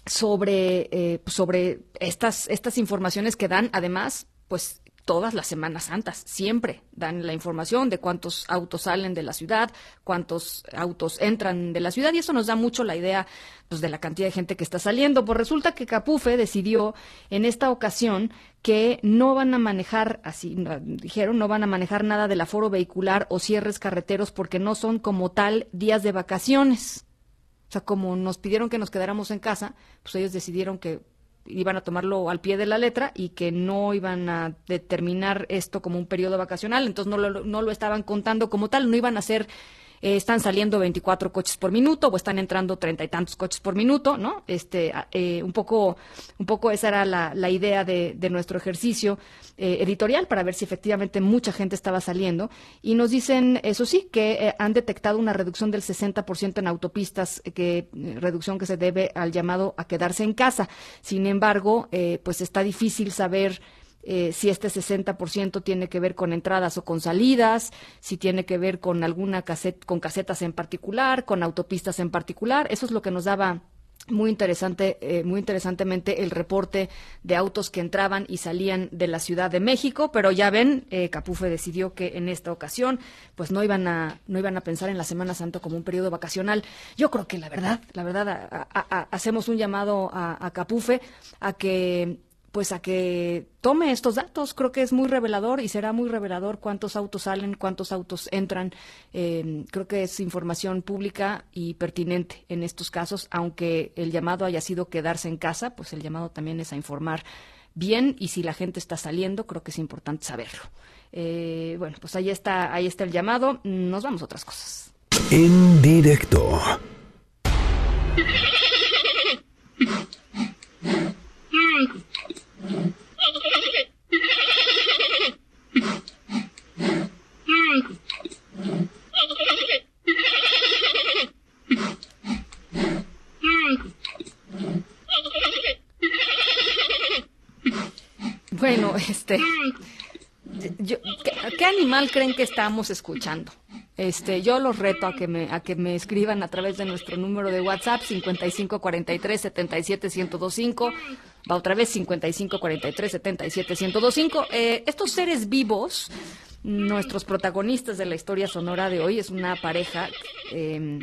sobre, eh, sobre estas, estas informaciones que dan, además, pues todas las Semanas Santas, siempre dan la información de cuántos autos salen de la ciudad, cuántos autos entran de la ciudad y eso nos da mucho la idea pues, de la cantidad de gente que está saliendo. Pues resulta que Capufe decidió en esta ocasión que no van a manejar, así dijeron, no van a manejar nada del aforo vehicular o cierres carreteros porque no son como tal días de vacaciones. O sea, como nos pidieron que nos quedáramos en casa, pues ellos decidieron que iban a tomarlo al pie de la letra y que no iban a determinar esto como un periodo vacacional, entonces no lo, no lo estaban contando como tal, no iban a ser eh, están saliendo 24 coches por minuto o están entrando treinta y tantos coches por minuto, ¿no? Este, eh, un poco, un poco esa era la, la idea de, de, nuestro ejercicio eh, editorial para ver si efectivamente mucha gente estaba saliendo y nos dicen, eso sí, que han detectado una reducción del 60% en autopistas, que reducción que se debe al llamado a quedarse en casa. Sin embargo, pues está difícil saber eh, si este 60% tiene que ver con entradas o con salidas, si tiene que ver con alguna caset con casetas en particular, con autopistas en particular. Eso es lo que nos daba muy interesante, eh, muy interesantemente el reporte de autos que entraban y salían de la Ciudad de México, pero ya ven, eh, Capufe decidió que en esta ocasión, pues no iban a, no iban a pensar en la Semana Santa como un periodo vacacional. Yo creo que la verdad, la verdad, hacemos un llamado a Capufe a que pues a que tome estos datos. Creo que es muy revelador y será muy revelador cuántos autos salen, cuántos autos entran. Eh, creo que es información pública y pertinente en estos casos, aunque el llamado haya sido quedarse en casa, pues el llamado también es a informar bien y si la gente está saliendo, creo que es importante saberlo. Eh, bueno, pues ahí está, ahí está el llamado. Nos vamos a otras cosas. En directo. Este, ¿qué, animal creen que estamos escuchando? Este, yo los reto a que me a que me escriban a través de nuestro número de WhatsApp 5543 77 Va otra vez 5543 77 Eh, estos seres vivos, nuestros protagonistas de la historia sonora de hoy es una pareja em,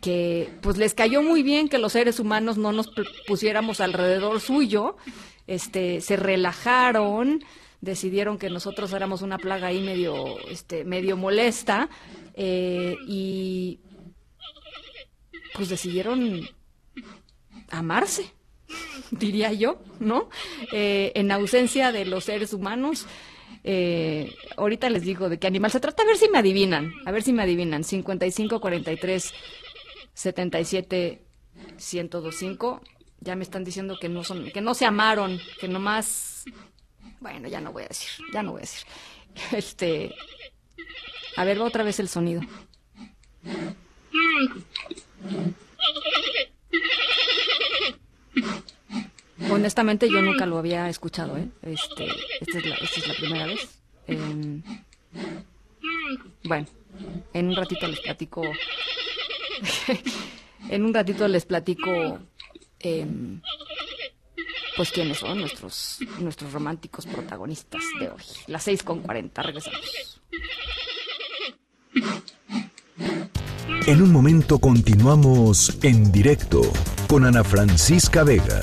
que pues les cayó muy bien que los seres humanos no nos pusiéramos alrededor suyo este, se relajaron, decidieron que nosotros éramos una plaga ahí medio, este, medio molesta eh, y pues decidieron amarse, (laughs) diría yo, ¿no? Eh, en ausencia de los seres humanos. Eh, ahorita les digo de qué animal se trata, a ver si me adivinan, a ver si me adivinan. 55 43 77 1025 ya me están diciendo que no son, que no se amaron, que nomás, bueno, ya no voy a decir, ya no voy a decir. (laughs) Este, a ver, va otra vez el sonido. Honestamente yo nunca lo había escuchado, ¿eh? Este, esta es la, esta es la primera vez. Em, bueno, en un ratito les platico. (laughs) en un ratito les platico Em, pues quiénes son nuestros, nuestros románticos protagonistas de hoy. Las 6 con 40, regresamos. En un momento continuamos en directo con Ana Francisca Vega.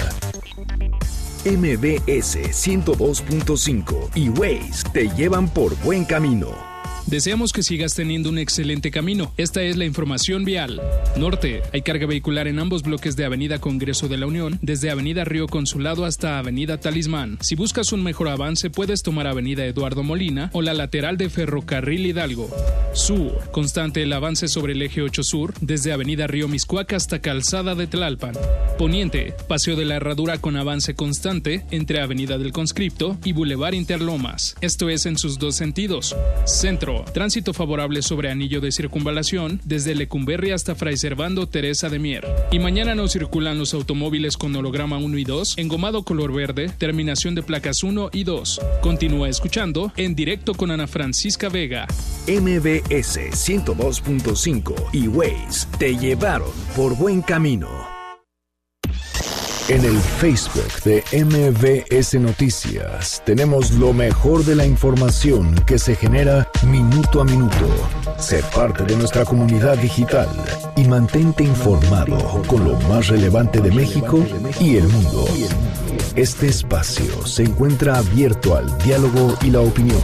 MBS 102.5 y Waze te llevan por buen camino. Deseamos que sigas teniendo un excelente camino. Esta es la información vial. Norte, hay carga vehicular en ambos bloques de Avenida Congreso de la Unión, desde Avenida Río Consulado hasta Avenida Talismán. Si buscas un mejor avance, puedes tomar Avenida Eduardo Molina o la lateral de Ferrocarril Hidalgo. Sur, constante el avance sobre el eje 8 Sur, desde Avenida Río Miscuac hasta Calzada de Tlalpan. Poniente, Paseo de la Herradura con avance constante entre Avenida del Conscripto y Boulevard Interlomas. Esto es en sus dos sentidos. Centro, Tránsito favorable sobre anillo de circunvalación desde Lecumberri hasta Fray Servando Teresa de Mier. Y mañana no circulan los automóviles con holograma 1 y 2, engomado color verde, terminación de placas 1 y 2. Continúa escuchando en directo con Ana Francisca Vega. MBS 102.5 y Waze te llevaron por buen camino. En el Facebook de MBS Noticias tenemos lo mejor de la información que se genera minuto a minuto. Sé parte de nuestra comunidad digital y mantente informado con lo más relevante de México y el mundo. Este espacio se encuentra abierto al diálogo y la opinión.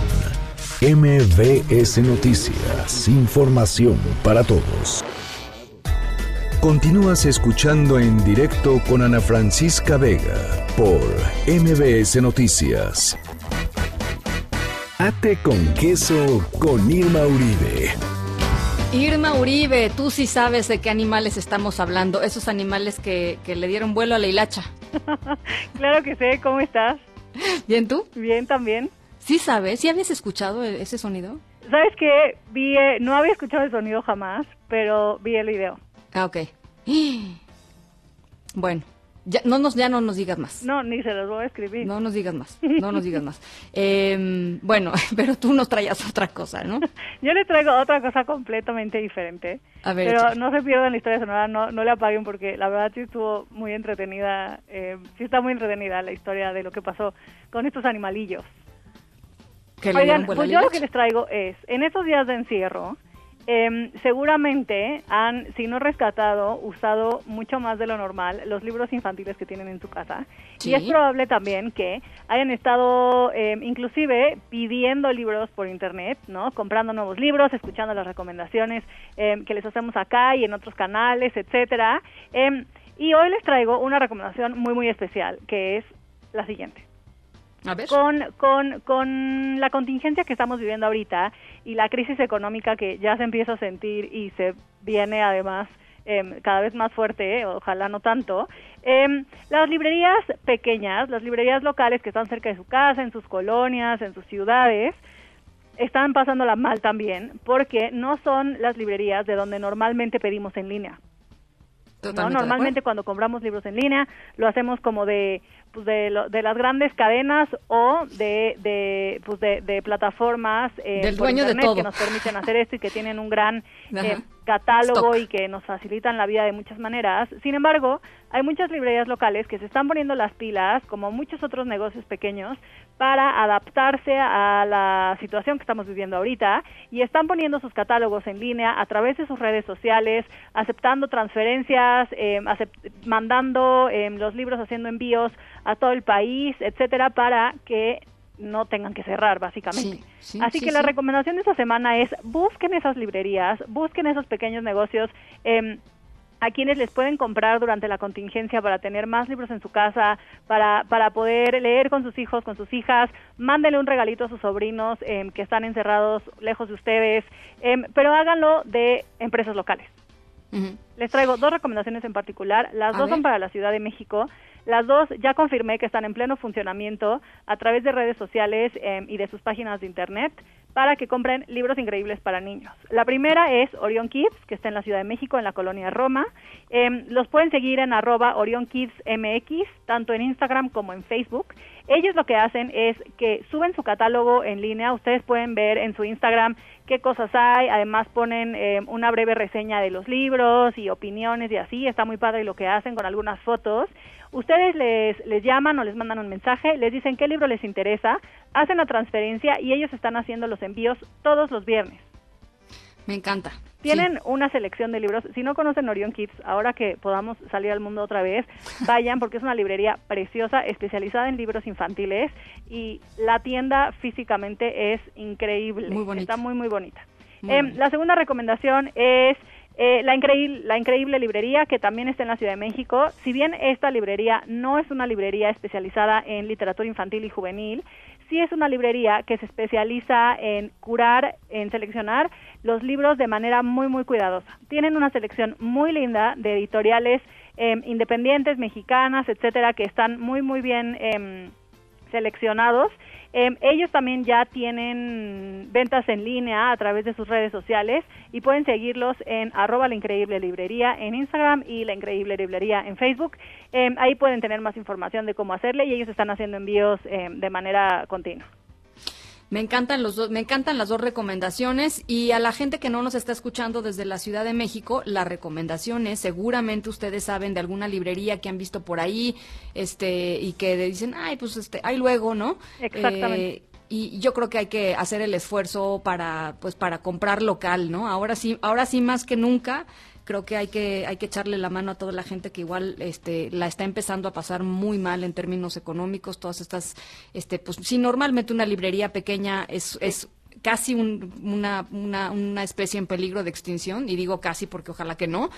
MBS Noticias, información para todos. Continúas escuchando en directo con Ana Francisca Vega por MBS Noticias. Ate con queso con Irma Uribe. Irma Uribe, tú sí sabes de qué animales estamos hablando, esos animales que, que le dieron vuelo a la hilacha. (laughs) claro que sé, ¿cómo estás? ¿Bien tú? Bien también. ¿Sí sabes? ¿Sí habías escuchado e-, ese sonido? ¿Sabes qué? Vi, eh, no había escuchado el sonido jamás, pero vi el video. Ah, ok. (gasps) Bueno, ya no nos, ya no nos digas más. No, ni se los voy a escribir. No nos digas más, (laughs) no nos digas más. Em, bueno, (laughs) pero tú nos traías otra cosa, ¿no? (laughs) Yo le traigo otra cosa completamente diferente. A ver, pero no se pierdan la historia sonora, no, no le apaguen porque la verdad sí estuvo muy entretenida, eh, sí está muy entretenida la historia de lo que pasó con estos animalillos. Oigan, pues yo lo que les traigo es, en estos días de encierro, eh, seguramente han, si no rescatado, usado mucho más de lo normal los libros infantiles que tienen en su casa. Y es probable también que hayan estado eh, inclusive pidiendo libros por internet, ¿no? Comprando nuevos libros, escuchando las recomendaciones eh, que les hacemos acá y en otros canales, etcétera. Em, y hoy les traigo una recomendación muy, muy especial, que es la siguiente. Con, con, con la contingencia que estamos viviendo ahorita y la crisis económica que ya se empieza a sentir y se viene además em, cada vez más fuerte, ojalá no tanto, em, las librerías pequeñas, las librerías locales que están cerca de su casa, en sus colonias, en sus ciudades, están pasándola mal también porque no son las librerías de donde normalmente pedimos en línea. ¿No? Normalmente cuando compramos libros en línea lo hacemos como de pues de, de las grandes cadenas o de de, pues de, plataformas eh, Del dueño de todo. que nos permiten hacer esto y que tienen un gran eh, catálogo y que nos facilitan la vida de muchas maneras. Sin embargo, hay muchas librerías locales que se están poniendo las pilas, como muchos otros negocios pequeños, para adaptarse a la situación que estamos viviendo ahorita y están poniendo sus catálogos en línea a través de sus redes sociales, aceptando transferencias, eh, mandando eh, los libros, haciendo envíos a todo el país, etcétera, para que no tengan que cerrar, básicamente. Así que la recomendación de esta semana es busquen esas librerías, busquen esos pequeños negocios. Eh, a quienes les pueden comprar durante la contingencia para tener más libros en su casa, para, para poder leer con sus hijos, con sus hijas, mándenle un regalito a sus sobrinos em, que están encerrados lejos de ustedes, em, pero háganlo de empresas locales. Les traigo dos recomendaciones en particular, las dos son para la Ciudad de México. Las dos ya confirmé que están en pleno funcionamiento a través de redes sociales em, y de sus páginas de internet para que compren libros increíbles para niños. La primera es Orion Kids, que está en la Ciudad de México, en la colonia Roma. Em, los pueden seguir en arroba Orion Kids MX, tanto en Instagram como en Facebook. Ellos lo que hacen es que suben su catálogo en línea. Ustedes pueden ver en su Instagram qué cosas hay. Además ponen em, una breve reseña de los libros y opiniones y así. Está muy padre lo que hacen con algunas fotos. Ustedes les, les llaman o les mandan un mensaje, les dicen qué libro les interesa, hacen la transferencia y ellos están haciendo los envíos todos los viernes. Me encanta. Tienen una selección de libros. Si no conocen Orion Kids, ahora que podamos salir al mundo otra vez, vayan porque es una librería preciosa, especializada en libros infantiles y la tienda físicamente es increíble. Muy bonita. Está muy, muy bonita. Em, la segunda recomendación es eh, la, increíble, la increíble librería que también está en la Ciudad de México. Si bien esta librería no es una librería especializada en literatura infantil y juvenil, sí es una librería que se especializa en curar, en seleccionar los libros de manera muy, muy cuidadosa. Tienen una selección muy linda de editoriales em, independientes, mexicanas, etcétera, que están muy, muy bien. Eh, seleccionados. Em, ellos también ya tienen ventas en línea a través de sus redes sociales y pueden seguirlos en arroba la increíble librería en Instagram y la increíble librería en Facebook. Em, ahí pueden tener más información de cómo hacerle y ellos están haciendo envíos em, de manera continua. Me encantan los dos, me encantan las dos recomendaciones y a la gente que no nos está escuchando desde la Ciudad de México, las recomendaciones, seguramente ustedes saben de alguna librería que han visto por ahí, este, y que dicen, ay, pues este, ahí luego, ¿no? Exactamente. Eh, y yo creo que hay que hacer el esfuerzo para, pues, para comprar local, ¿no? Ahora sí, ahora sí más que nunca creo que hay que hay que echarle la mano a toda la gente que igual este la está empezando a pasar muy mal en términos económicos. Todas estas este pues si normalmente una librería pequeña es es casi una, una, una especie en peligro de extinción y digo casi porque ojalá que no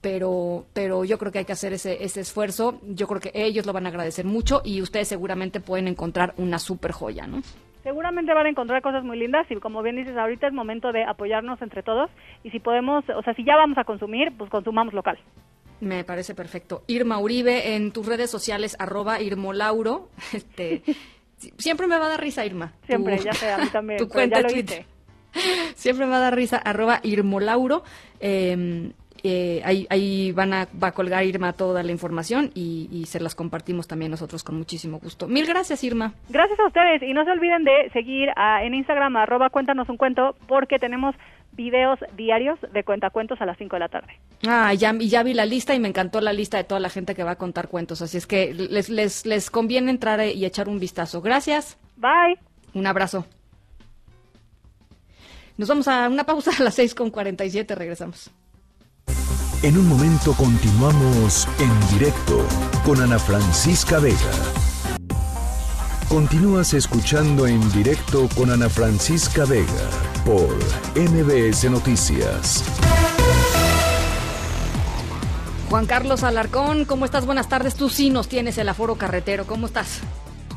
pero pero yo creo que hay que hacer ese, ese esfuerzo. Yo creo que ellos lo van a agradecer mucho y ustedes seguramente pueden encontrar una super joya no seguramente van a encontrar cosas muy lindas y como bien dices, ahorita es momento de apoyarnos entre todos y si podemos, o sea, si ya vamos a consumir, pues consumamos local. Me parece perfecto. Irma Uribe, en tus redes sociales, arroba Irmolauro. (laughs) Este, siempre me va a dar risa, Irma. Siempre, ya sé, a mí también. (laughs) Tu cuenta ya (laughs) Siempre me va a dar risa, arroba Irmolauro. Eh, eh, ahí, ahí van a, va a colgar Irma toda la información y, se las compartimos también nosotros con muchísimo gusto. Mil gracias, Irma. Gracias a ustedes y no se olviden de seguir en Instagram arroba cuéntanos un cuento porque tenemos videos diarios de cuentacuentos a las 5 de la tarde. Ah, ya, ya vi la lista y me encantó la lista de toda la gente que va a contar cuentos, así es que les, les, les conviene entrar y echar un vistazo. Gracias. Bye. Un abrazo. Nos vamos a una pausa a las 6 con 47, regresamos. En un momento continuamos en directo con Ana Francisca Vega. Continúas escuchando en directo con Ana Francisca Vega por MBS Noticias. Juan Carlos Alarcón, ¿cómo estás? Buenas tardes. Tú sí nos tienes el aforo carretero. ¿Cómo estás?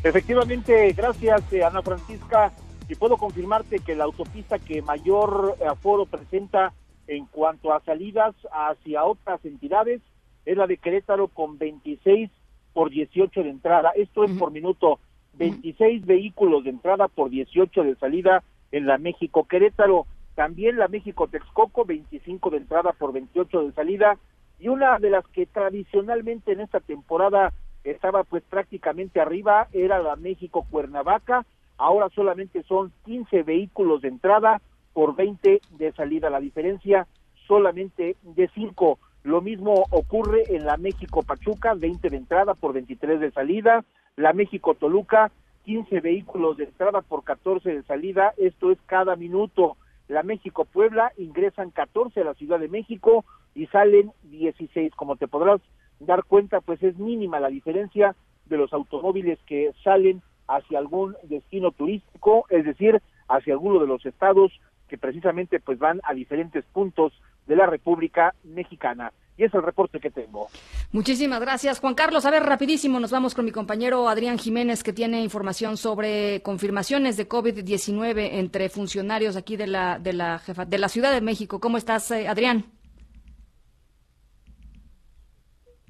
Efectivamente, gracias eh, Ana Francisca. Y puedo confirmarte que la autopista que mayor aforo presenta en cuanto a salidas hacia otras entidades, es la de Querétaro con 26 por 18 de entrada. Esto es por minuto, 26 vehículos de entrada por 18 de salida en la México Querétaro. También la México Texcoco, 25 de entrada por 28 de salida. Y una de las que tradicionalmente en esta temporada estaba pues prácticamente arriba era la México Cuernavaca. Ahora solamente son 15 vehículos de entrada por 20 de salida. La diferencia solamente de 5. Lo mismo ocurre en la México Pachuca, 20 de entrada por 23 de salida. La México Toluca, 15 vehículos de entrada por 14 de salida. Esto es cada minuto. La México Puebla ingresan 14 a la Ciudad de México y salen 16. Como te podrás dar cuenta, pues es mínima la diferencia de los automóviles que salen hacia algún destino turístico, es decir, hacia alguno de los estados que precisamente pues van a diferentes puntos de la República Mexicana. Y es el reporte que tengo. Muchísimas gracias, Juan Carlos. A ver, rapidísimo, nos vamos con mi compañero Adrián Jiménez, que tiene información sobre confirmaciones de COVID-19 entre funcionarios aquí de la, de la, jefa, de la Ciudad de México. ¿Cómo estás, eh, Adrián?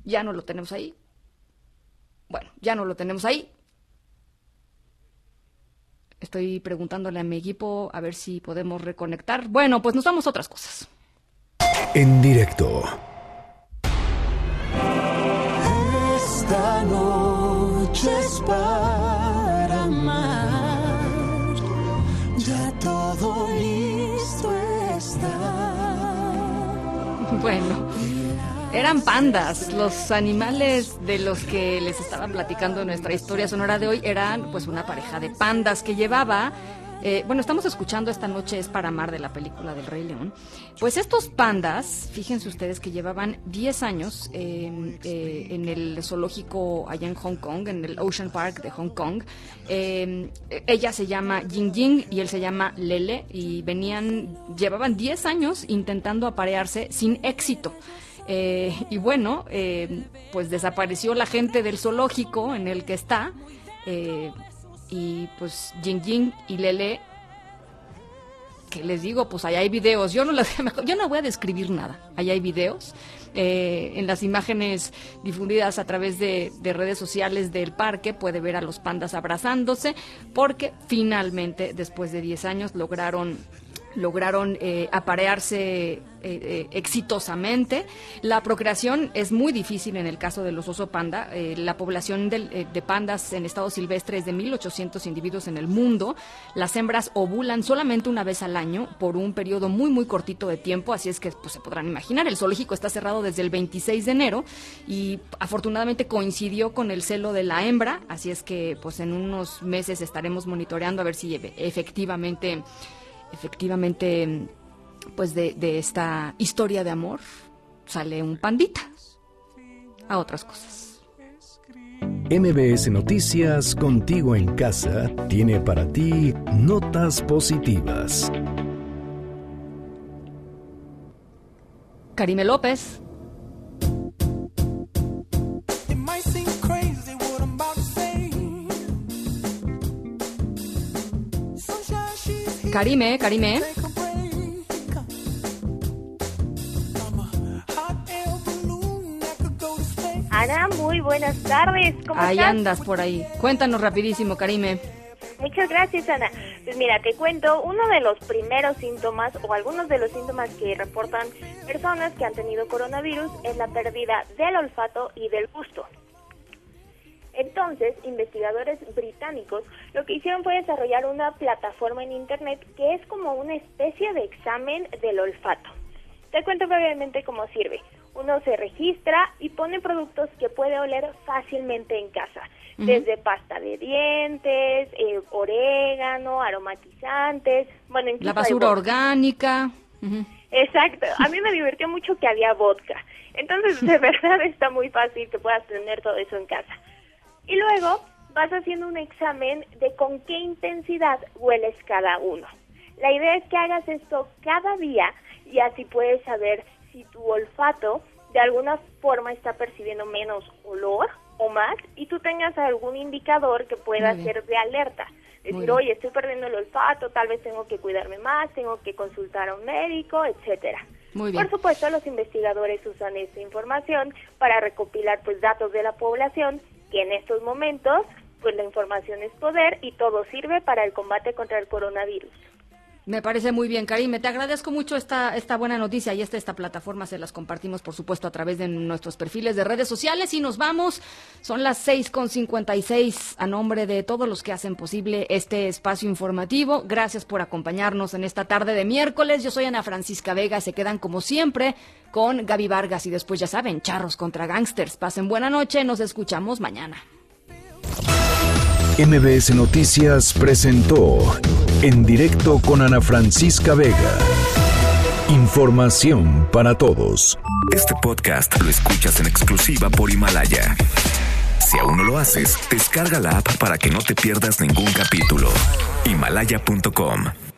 Ya no lo tenemos ahí. Bueno, ya no lo tenemos ahí. Estoy preguntándole a mi equipo a ver si podemos reconectar. Bueno, pues nos vamos a otras cosas. En directo. Esta noche es para amar. Ya todo listo está. Bueno. Eran pandas, los animales de los que les estaba platicando nuestra historia sonora de hoy eran pues una pareja de pandas que llevaba eh, bueno, estamos escuchando esta noche es para amar de la película del Rey León. Pues estos pandas, fíjense ustedes que llevaban 10 años em, eh, en el zoológico allá en Hong Kong, en el Ocean Park de Hong Kong. Em, ella se llama Jing Jing y él se llama Lele y venían, llevaban 10 años intentando aparearse sin éxito. Eh, y bueno, eh, pues desapareció la gente del zoológico en el que está. Eh, y pues Jing Jing y Lele ¿qué les digo? Pues ahí hay videos. Yo no, les, (laughs) yo no voy a describir nada. Ahí hay videos. Eh, en las imágenes difundidas a través de, de, redes sociales del parque puede ver a los pandas abrazándose porque finalmente después de 10 años lograron lograron eh, aparearse eh, eh, exitosamente. La procreación es muy difícil en el caso de los oso panda. la población de pandas en estado silvestre es de 1.800 individuos en el mundo. Las hembras ovulan solamente una vez al año por un periodo muy, muy cortito de tiempo, así es que pues, se podrán imaginar. El zoológico está cerrado desde el 26 de enero y afortunadamente coincidió con el celo de la hembra, así es que pues en unos meses estaremos monitoreando a ver si efectivamente efectivamente, pues de, de esta historia de amor sale un pandita a otras cosas. MBS Noticias Contigo en Casa tiene para ti notas positivas. Karime López. Karime, Karime. Ana, muy buenas tardes. ¿Cómo ahí andas por ahí. Cuéntanos rapidísimo, Karime. Muchas gracias, Ana. Pues mira, te cuento, uno de los primeros síntomas o algunos de los síntomas que reportan personas que han tenido coronavirus es la pérdida del olfato y del gusto. Entonces, investigadores británicos lo que hicieron fue desarrollar una plataforma en Internet que es como una especie de examen del olfato. Te cuento brevemente cómo sirve. Uno se registra y pone productos que puede oler fácilmente en casa, desde pasta de dientes, eh, orégano, aromatizantes, bueno, la basura orgánica. Exacto. A mí me divirtió mucho que había vodka. Entonces, de (laughs) verdad está muy fácil que puedas tener todo eso en casa. Y luego vas haciendo un examen de con qué intensidad hueles cada uno. La idea es que hagas esto cada día y así puedes saber si tu olfato de alguna forma está percibiendo menos olor o más y tú tengas algún indicador que pueda ser de alerta. Decir, oye, estoy perdiendo el olfato, tal vez tengo que cuidarme más, tengo que consultar a un médico, etcétera. Por supuesto, los investigadores usan esta información para recopilar pues datos de la población que en estos momentos pues la información es poder y todo sirve para el combate contra el coronavirus. Me parece muy bien, Karime. Te agradezco mucho esta, esta buena noticia y esta, esta plataforma se las compartimos, por supuesto, a través de nuestros perfiles de redes sociales y nos vamos. Son las seis con cincuenta y seis a nombre de todos los que hacen posible este espacio informativo. Gracias por acompañarnos en esta tarde de miércoles. Yo soy Ana Francisca Vega. Se quedan como siempre con Gaby Vargas y después ya saben, charros contra gangsters. Pasen buena noche. Nos escuchamos mañana. MBS Noticias presentó en directo con Ana Francisca Vega. Información para todos. Este podcast lo escuchas en exclusiva por Himalaya. Si aún no lo haces, descarga la app para que no te pierdas ningún capítulo. Himalaya.com